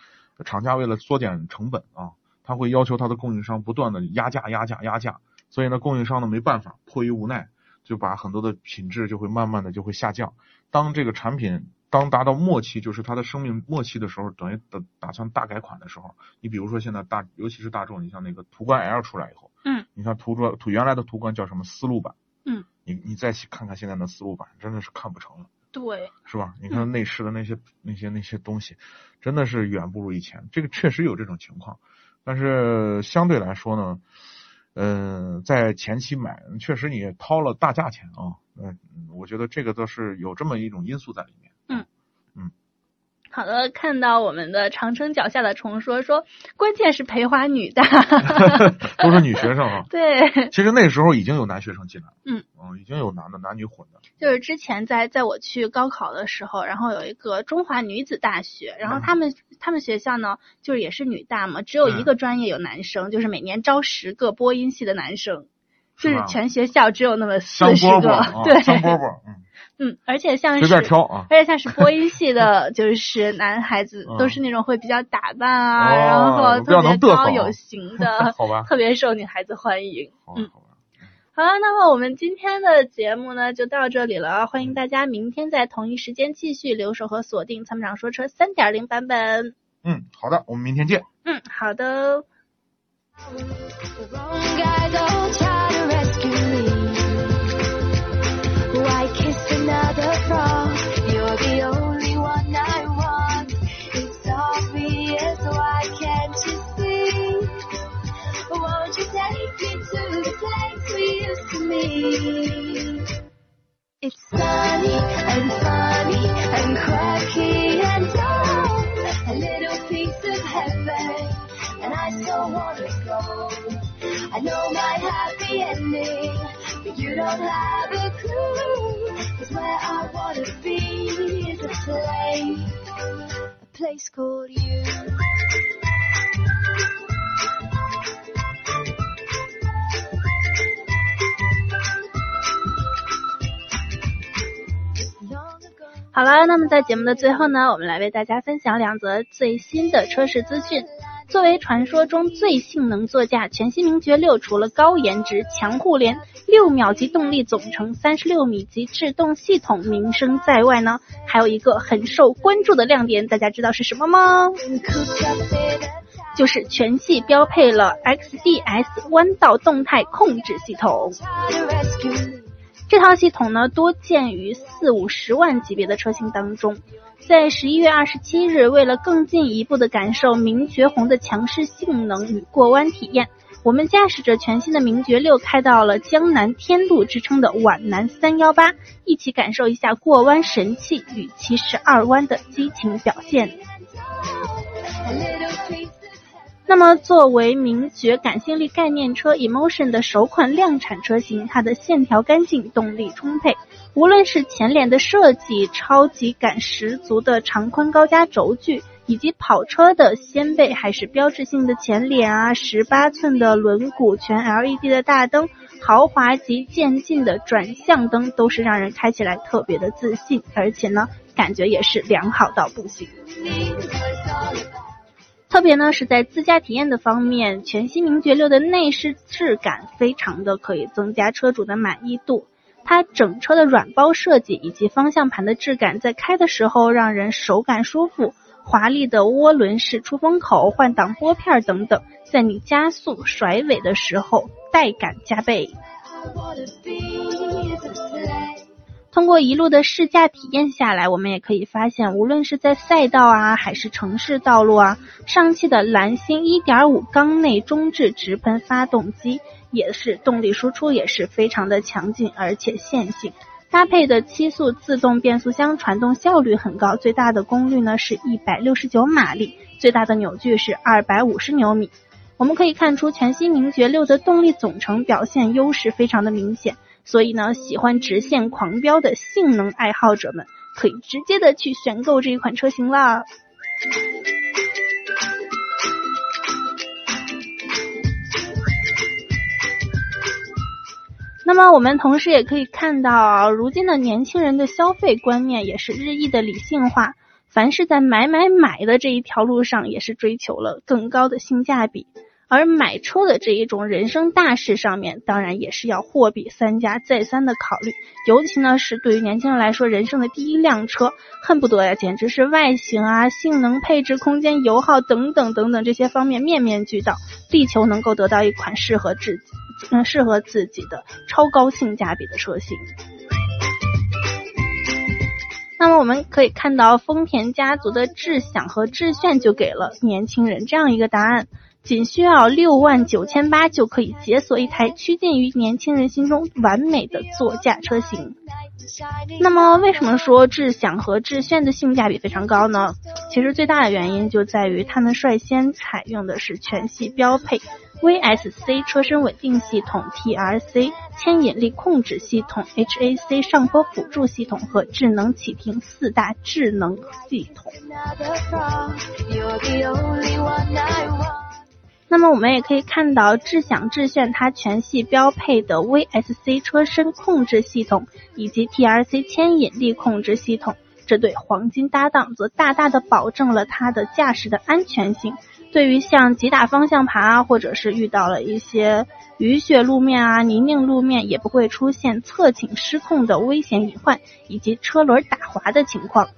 厂家为了缩减成本啊，他会要求他的供应商不断的压价、压价、压价，所以呢，供应商呢没办法，迫于无奈，就把很多的品质就会慢慢的就会下降。当这个产品当达到末期，就是它的生命末期的时候，等于打打算大改款的时候，你比如说现在大，尤其是大众，你像那个途观 L 出来以后，嗯，你看途观途原来的途观叫什么思路版，嗯，你你再去看看现在的思路版，真的是看不成了，对，是吧？你看内饰的那些、那些那些东西，真的是远不如以前。这个确实有这种情况，但是相对来说呢，嗯、在前期买，确实你掏了大价钱啊，嗯、我觉得这个都是有这么一种因素在里面。好的，看到我们的长城脚下的虫说说，关键是培华女大，都是女学生啊。对，其实那时候已经有男学生进来了，嗯，嗯，已经有男的，男女混的。就是之前在在我去高考的时候，然后有一个中华女子大学，然后他们、他们学校呢，就是也是女大嘛，只有一个专业有男生，就是每年招十个播音系的男生，就是全学校只有那么四十个，啊，对，香饽饽，嗯，嗯，而且像随是便挑啊而且像是播音系的，就是男孩子都是那种会比较打扮啊，哦然后特别能嘚瑟啊高有型的，好吧特别受女孩子欢迎。嗯，好了，那么我们今天的节目呢就到这里了，欢迎大家明天在同一时间继续留守和锁定参谋长说车三点零版本。嗯，好的，我们明天见。嗯，好的。Another frog? You're the only one I want. It's obvious, why can't you see? Won't you take me to the place we used to meet? It's sunny and funny and quirky and dumb. A little piece of heaven, and I so wanna go. I know my happy ending, but you don't have a clue. Cause where I wanna be is a place, a place called you. 好了，那么在节目的最后呢，我们来为大家分享两则最新的车市资讯。作为传说中最性能座驾，全新名爵六除了高颜值、强互联、六秒级动力总成、三十六米级制动系统名声在外呢，还有一个很受关注的亮点，大家知道是什么吗？就是全系标配了 XDS 弯道动态控制系统。这套系统呢，多见于四五十万级别的车型当中。在十一月二十七日，为了更进一步的感受名爵红的强势性能与过弯体验，我们驾驶着全新的名爵六开到了江南天路之称的皖南三幺八，一起感受一下过弯神器与七十二弯的激情表现。那么，作为名爵感性力概念车 Emotion 的首款量产车型，它的线条干净，动力充沛。无论是前脸的设计，超级感十足的长宽高加轴距，以及跑车的掀背，还是标志性的前脸啊，十八寸的轮毂，全 LED 的大灯，豪华级渐进的转向灯，都是让人开起来特别的自信，而且呢，感觉也是良好到不行。特别呢是在自驾体验的方面，全新名爵六的内饰质感非常的可以增加车主的满意度。它整车的软包设计以及方向盘的质感，在开的时候让人手感舒服。华丽的涡轮式出风口、换挡拨片等等，在你加速甩尾的时候带感加倍。通过一路的试驾体验下来，我们也可以发现，无论是在赛道啊，还是城市道路啊，上汽的蓝星1.5缸内中置直喷发动机也是动力输出也是非常的强劲，而且线性。搭配的七速自动变速箱传动效率很高，最大的功率呢是169马力，最大的扭矩是250牛米。我们可以看出，全新名爵六的动力总成表现优势非常的明显。所以呢喜欢直线狂飙的性能爱好者们可以直接的去选购这一款车型啦。那么我们同时也可以看到啊如今的年轻人的消费观念也是日益的理性化凡是在买买买的这一条路上也是追求了更高的性价比。而买车的这一种人生大事上面，当然也是要货比三家，再三的考虑。尤其呢是对于年轻人来说，人生的第一辆车，恨不得呀，简直是外形啊、性能、配置、空间、油耗等等等等这些方面面面俱到，力求能够得到一款适合自己、嗯适合自己的超高性价比的车型。那么我们可以看到，丰田家族的智享和智炫就给了年轻人这样一个答案。仅需要六万九千八就可以解锁一台趋近于年轻人心中完美的座驾车型。那么，为什么说智享和致炫的性价比非常高呢？其实最大的原因就在于他们率先采用的是全系标配 VSC 车身稳定系统、TRC 牵引力控制系统、HAC 上坡辅助系统和智能启停四大智能系统。那么我们也可以看到，智享致炫它全系标配的 VSC 车身控制系统以及 TRC 牵引力控制系统，这对黄金搭档则大大的保证了它的驾驶的安全性。对于像急打方向盘啊，或者是遇到了一些雨雪路面啊、泥泞路面，也不会出现侧倾失控的危险隐患，以及车轮打滑的情况。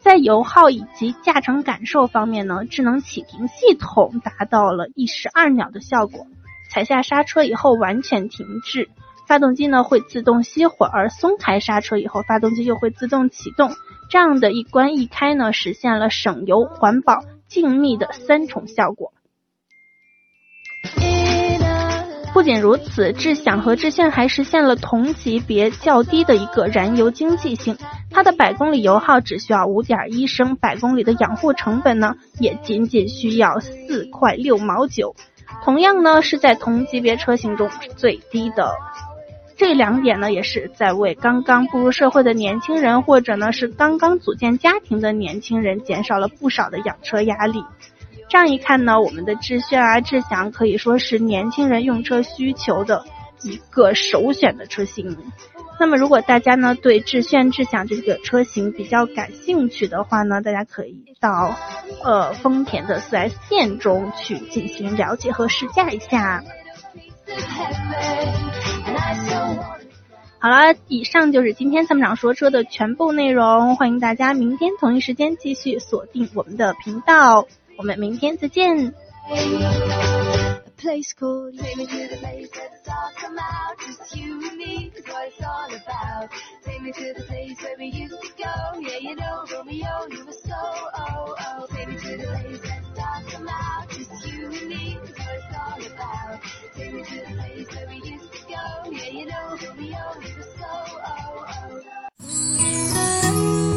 在油耗以及驾乘感受方面呢，智能启停系统达到了一石二鸟的效果。踩下刹车以后完全停滞，发动机呢会自动熄火，而松开刹车以后，发动机又会自动启动。这样的一关一开呢，实现了省油、环保、静谧的三重效果。不仅如此，智享和致炫还实现了同级别较低的一个燃油经济性。它的百公里油耗只需要五点一升，百公里的养护成本呢也仅仅需要四块六毛九。同样呢是在同级别车型中最低的。这两点呢也是在为刚刚步入社会的年轻人，或者呢是刚刚组建家庭的年轻人减少了不少的养车压力。这样一看呢，我们的致炫啊、致享可以说是年轻人用车需求的一个首选的车型。那么，如果大家呢对致炫、致享这个车型比较感兴趣的话呢，大家可以到呃丰田的 4S 店中去进行了解和试驾一下。好了，以上就是今天参谋长说车的全部内容，欢迎大家明天同一时间继续锁定我们的频道。我们明天再见。place called Take me to the place let's talk about Just you and me is what it's all about Take me to the place where we used to go Yeah, you know, Romeo, you were so, oh, oh Take me to the place let's talk about Just you and me is what it's all about Take me to the place where we used to go Yeah, you know, Romeo, you were so, oh, oh